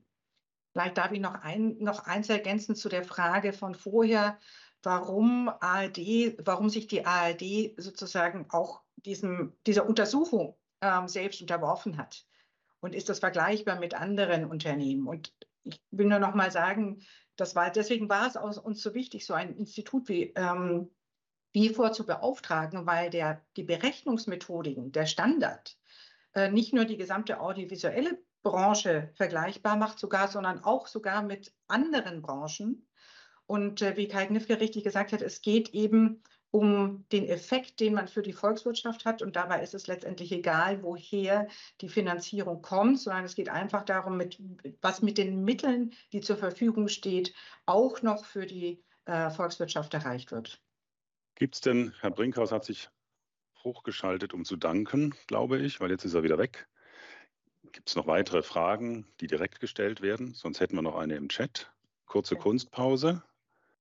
Vielleicht darf ich noch, ein, noch eins ergänzen zu der Frage von vorher, warum ARD, warum sich die ARD sozusagen auch diesem, dieser Untersuchung ähm, selbst unterworfen hat. Und ist das vergleichbar mit anderen Unternehmen? Und ich will nur noch mal sagen, das war, deswegen war es aus, uns so wichtig, so ein Institut wie ähm, BIFOR zu beauftragen, weil der, die Berechnungsmethodiken, der Standard, äh, nicht nur die gesamte audiovisuelle Branche vergleichbar macht, sogar, sondern auch sogar mit anderen Branchen. Und äh, wie Kai Knifke richtig gesagt hat, es geht eben um den Effekt, den man für die Volkswirtschaft hat. Und dabei ist es letztendlich egal, woher die Finanzierung kommt, sondern es geht einfach darum, mit, was mit den Mitteln, die zur Verfügung steht, auch noch für die äh, Volkswirtschaft erreicht wird. Gibt es denn, Herr Brinkhaus hat sich hochgeschaltet, um zu danken, glaube ich, weil jetzt ist er wieder weg. Gibt es noch weitere Fragen, die direkt gestellt werden? Sonst hätten wir noch eine im Chat. Kurze Kunstpause.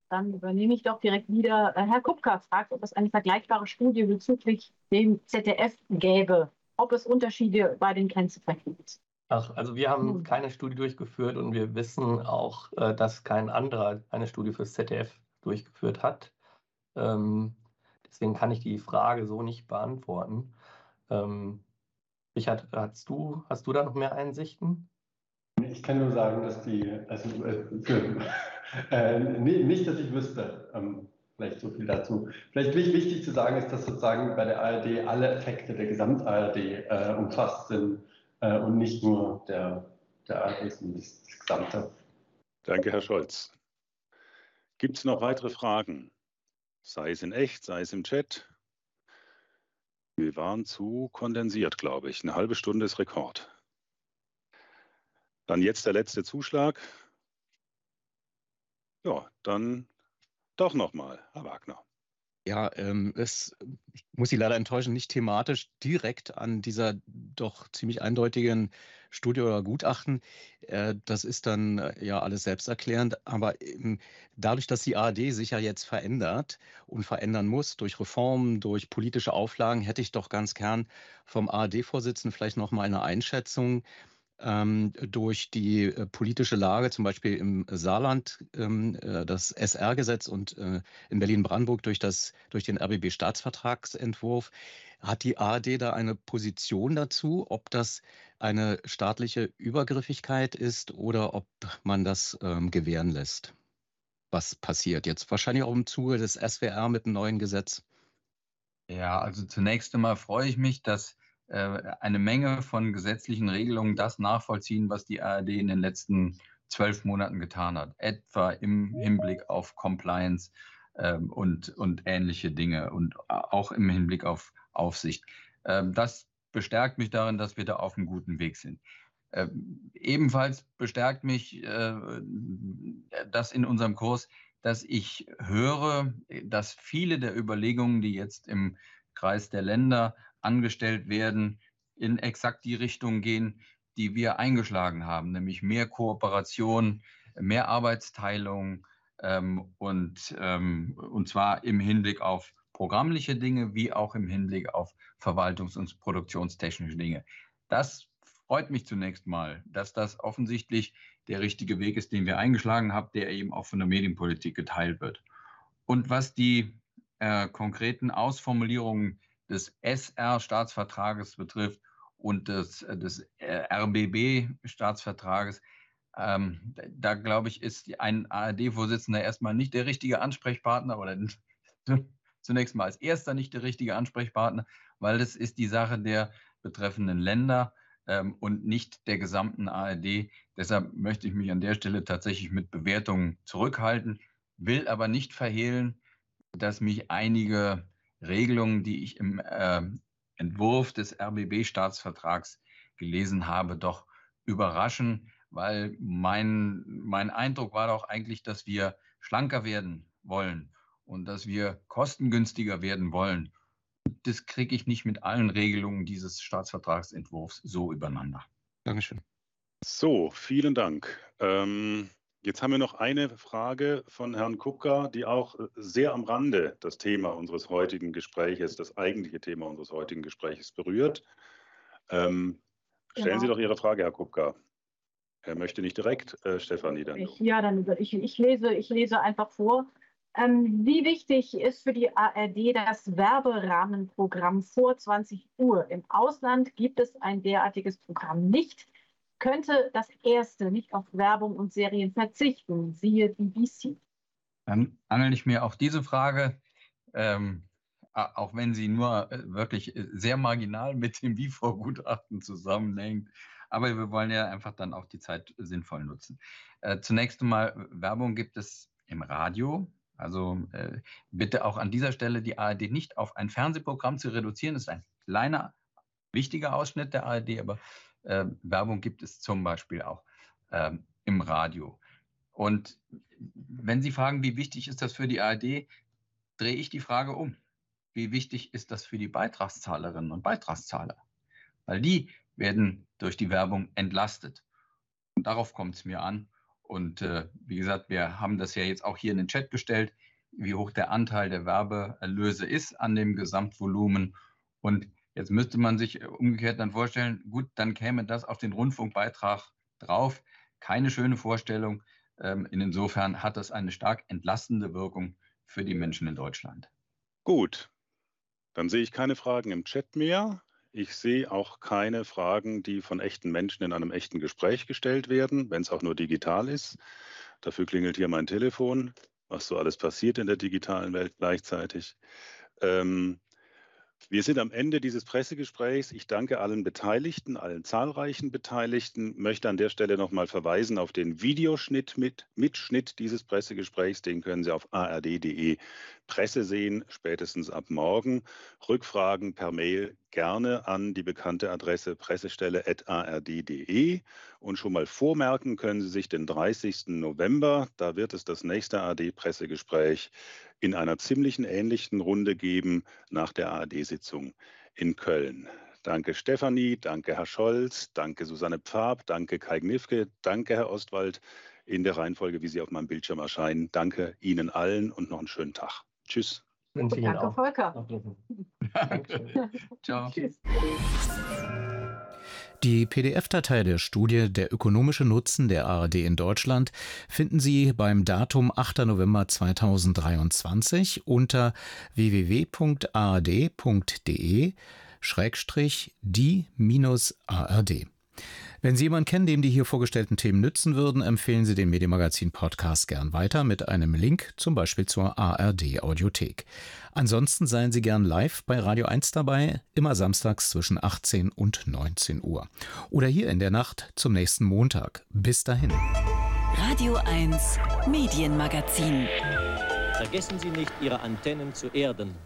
Dann übernehme ich doch direkt wieder. Äh, Herr Kupka fragt, ob es eine vergleichbare Studie bezüglich dem ZDF gäbe, ob es Unterschiede bei den Grenzeffekten gibt. Ach, also wir haben Hm. keine Studie durchgeführt und wir wissen auch, äh, dass kein anderer eine Studie fürs ZDF durchgeführt hat. Ähm, deswegen kann ich die Frage so nicht beantworten. Ähm, Richard, hast du, hast du da noch mehr Einsichten? Ich kann nur sagen, dass die, also äh, für, äh, nicht, dass ich wüsste, ähm, vielleicht so viel dazu. Vielleicht wich- wichtig zu sagen ist, dass sozusagen bei der ARD alle Effekte der Gesamt-ARD äh, umfasst sind äh, und nicht nur der, der ARD, sondern das Gesamte. Danke, Herr Scholz. Gibt es noch weitere Fragen? Sei es in echt, sei es im Chat. Wir waren zu kondensiert, glaube ich. Eine halbe Stunde ist Rekord. Dann jetzt der letzte Zuschlag. Ja, dann doch nochmal, Herr Wagner. Ja, ähm, es ich muss Sie leider enttäuschen, nicht thematisch direkt an dieser doch ziemlich eindeutigen Studie oder Gutachten. Äh, das ist dann äh, ja alles selbsterklärend. Aber ähm, dadurch, dass die ARD sich ja jetzt verändert und verändern muss durch Reformen, durch politische Auflagen, hätte ich doch ganz gern vom ARD-Vorsitzenden vielleicht noch mal eine Einschätzung durch die äh, politische Lage, zum Beispiel im Saarland, ähm, äh, das SR-Gesetz und äh, in Berlin-Brandenburg durch, durch den RBB-Staatsvertragsentwurf. Hat die ARD da eine Position dazu, ob das eine staatliche Übergriffigkeit ist oder ob man das ähm, gewähren lässt? Was passiert jetzt? Wahrscheinlich auch im Zuge des SWR mit dem neuen Gesetz. Ja, also zunächst einmal freue ich mich, dass eine Menge von gesetzlichen Regelungen das nachvollziehen, was die ARD in den letzten zwölf Monaten getan hat, etwa im Hinblick auf Compliance ähm, und, und ähnliche Dinge und auch im Hinblick auf Aufsicht. Ähm, das bestärkt mich darin, dass wir da auf einem guten Weg sind. Ähm, ebenfalls bestärkt mich äh, das in unserem Kurs, dass ich höre, dass viele der Überlegungen, die jetzt im Kreis der Länder angestellt werden, in exakt die Richtung gehen, die wir eingeschlagen haben, nämlich mehr Kooperation, mehr Arbeitsteilung ähm, und, ähm, und zwar im Hinblick auf programmliche Dinge wie auch im Hinblick auf verwaltungs- und produktionstechnische Dinge. Das freut mich zunächst mal, dass das offensichtlich der richtige Weg ist, den wir eingeschlagen haben, der eben auch von der Medienpolitik geteilt wird. Und was die äh, konkreten Ausformulierungen des SR-Staatsvertrages betrifft und des, des RBB-Staatsvertrages, ähm, da glaube ich, ist ein ARD-Vorsitzender erstmal nicht der richtige Ansprechpartner oder zunächst mal als erster nicht der richtige Ansprechpartner, weil das ist die Sache der betreffenden Länder ähm, und nicht der gesamten ARD. Deshalb möchte ich mich an der Stelle tatsächlich mit Bewertungen zurückhalten, will aber nicht verhehlen, dass mich einige Regelungen, die ich im äh, Entwurf des RBB-Staatsvertrags gelesen habe, doch überraschen, weil mein, mein Eindruck war doch eigentlich, dass wir schlanker werden wollen und dass wir kostengünstiger werden wollen. Das kriege ich nicht mit allen Regelungen dieses Staatsvertragsentwurfs so übereinander. Dankeschön. So, vielen Dank. Ähm, jetzt haben wir noch eine Frage von Herrn Kupka, die auch sehr am Rande das Thema unseres heutigen Gespräches, das eigentliche Thema unseres heutigen Gespräches berührt. Ähm, stellen Sie Genau. doch Ihre Frage, Herr Kupka. Er möchte nicht direkt, äh, Stefanie dann. Ich, ja, dann ich, ich, lese, ich lese einfach vor. Ähm, wie wichtig ist für die ARD das Werberahmenprogramm vor 20 Uhr? Im Ausland gibt es ein derartiges Programm nicht. Könnte das erste nicht auf Werbung und Serien verzichten? Siehe BBC. Dann angel ich mir auf diese Frage, ähm, auch wenn sie nur äh, wirklich äh, sehr marginal mit dem WIFO-Gutachten zusammenhängt. Aber wir wollen ja einfach dann auch die Zeit sinnvoll nutzen. Äh, zunächst einmal, Werbung gibt es im Radio. Also äh, bitte auch an dieser Stelle die ARD nicht auf ein Fernsehprogramm zu reduzieren. Das ist ein kleiner, wichtiger Ausschnitt der ARD, aber äh, Werbung gibt es zum Beispiel auch ähm, im Radio. Und wenn Sie fragen, wie wichtig ist das für die ARD, drehe ich die Frage um. Wie wichtig ist das für die Beitragszahlerinnen und Beitragszahler? Weil die werden durch die Werbung entlastet. Und darauf kommt es mir an. Und äh, wie gesagt, wir haben das ja jetzt auch hier in den Chat gestellt, wie hoch der Anteil der Werbeerlöse ist an dem Gesamtvolumen. Und jetzt müsste man sich umgekehrt dann vorstellen, gut, dann käme das auf den Rundfunkbeitrag drauf. Keine schöne Vorstellung. Ähm, insofern hat das eine stark entlastende Wirkung für die Menschen in Deutschland. Gut, dann sehe ich keine Fragen im Chat mehr. Ich sehe auch keine Fragen, die von echten Menschen in einem echten Gespräch gestellt werden, wenn es auch nur digital ist. Dafür klingelt hier mein Telefon, was so alles passiert in der digitalen Welt gleichzeitig. Ähm, wir sind am Ende dieses Pressegesprächs. Ich danke allen Beteiligten, allen zahlreichen Beteiligten, möchte an der Stelle nochmal verweisen auf den Videoschnitt mit Mitschnitt dieses Pressegesprächs. Den können Sie auf ard.de Presse sehen, spätestens ab morgen. Rückfragen per Mail gerne an die bekannte Adresse pressestelle.ard.de. Und schon mal vormerken können Sie sich den 30. November. Da wird es das nächste ARD-Pressegespräch in einer ziemlichen ähnlichen Runde geben nach der ARD-Sitzung in Köln. Danke Stefanie, danke Herr Scholz, danke Susanne Pfab, danke Kai Gnifke, danke Herr Ostwald in der Reihenfolge, wie Sie auf meinem Bildschirm erscheinen. Danke Ihnen allen und noch einen schönen Tag. Tschüss. Danke, Volker. Ciao. Tschüss. Die PDF-Datei der Studie Der ökonomische Nutzen der ARD in Deutschland finden Sie beim Datum 8. November 2023 unter www.ard.de die-ard. Wenn Sie jemanden kennen, dem die hier vorgestellten Themen nützen würden, empfehlen Sie den Medienmagazin Podcast gern weiter mit einem Link, zum Beispiel zur ARD Audiothek. Ansonsten seien Sie gern live bei Radio 1 dabei, immer samstags zwischen 18 und 19 Uhr. Oder hier in der Nacht zum nächsten Montag. Bis dahin. Radio 1 Medienmagazin. Vergessen Sie nicht, Ihre Antennen zu erden.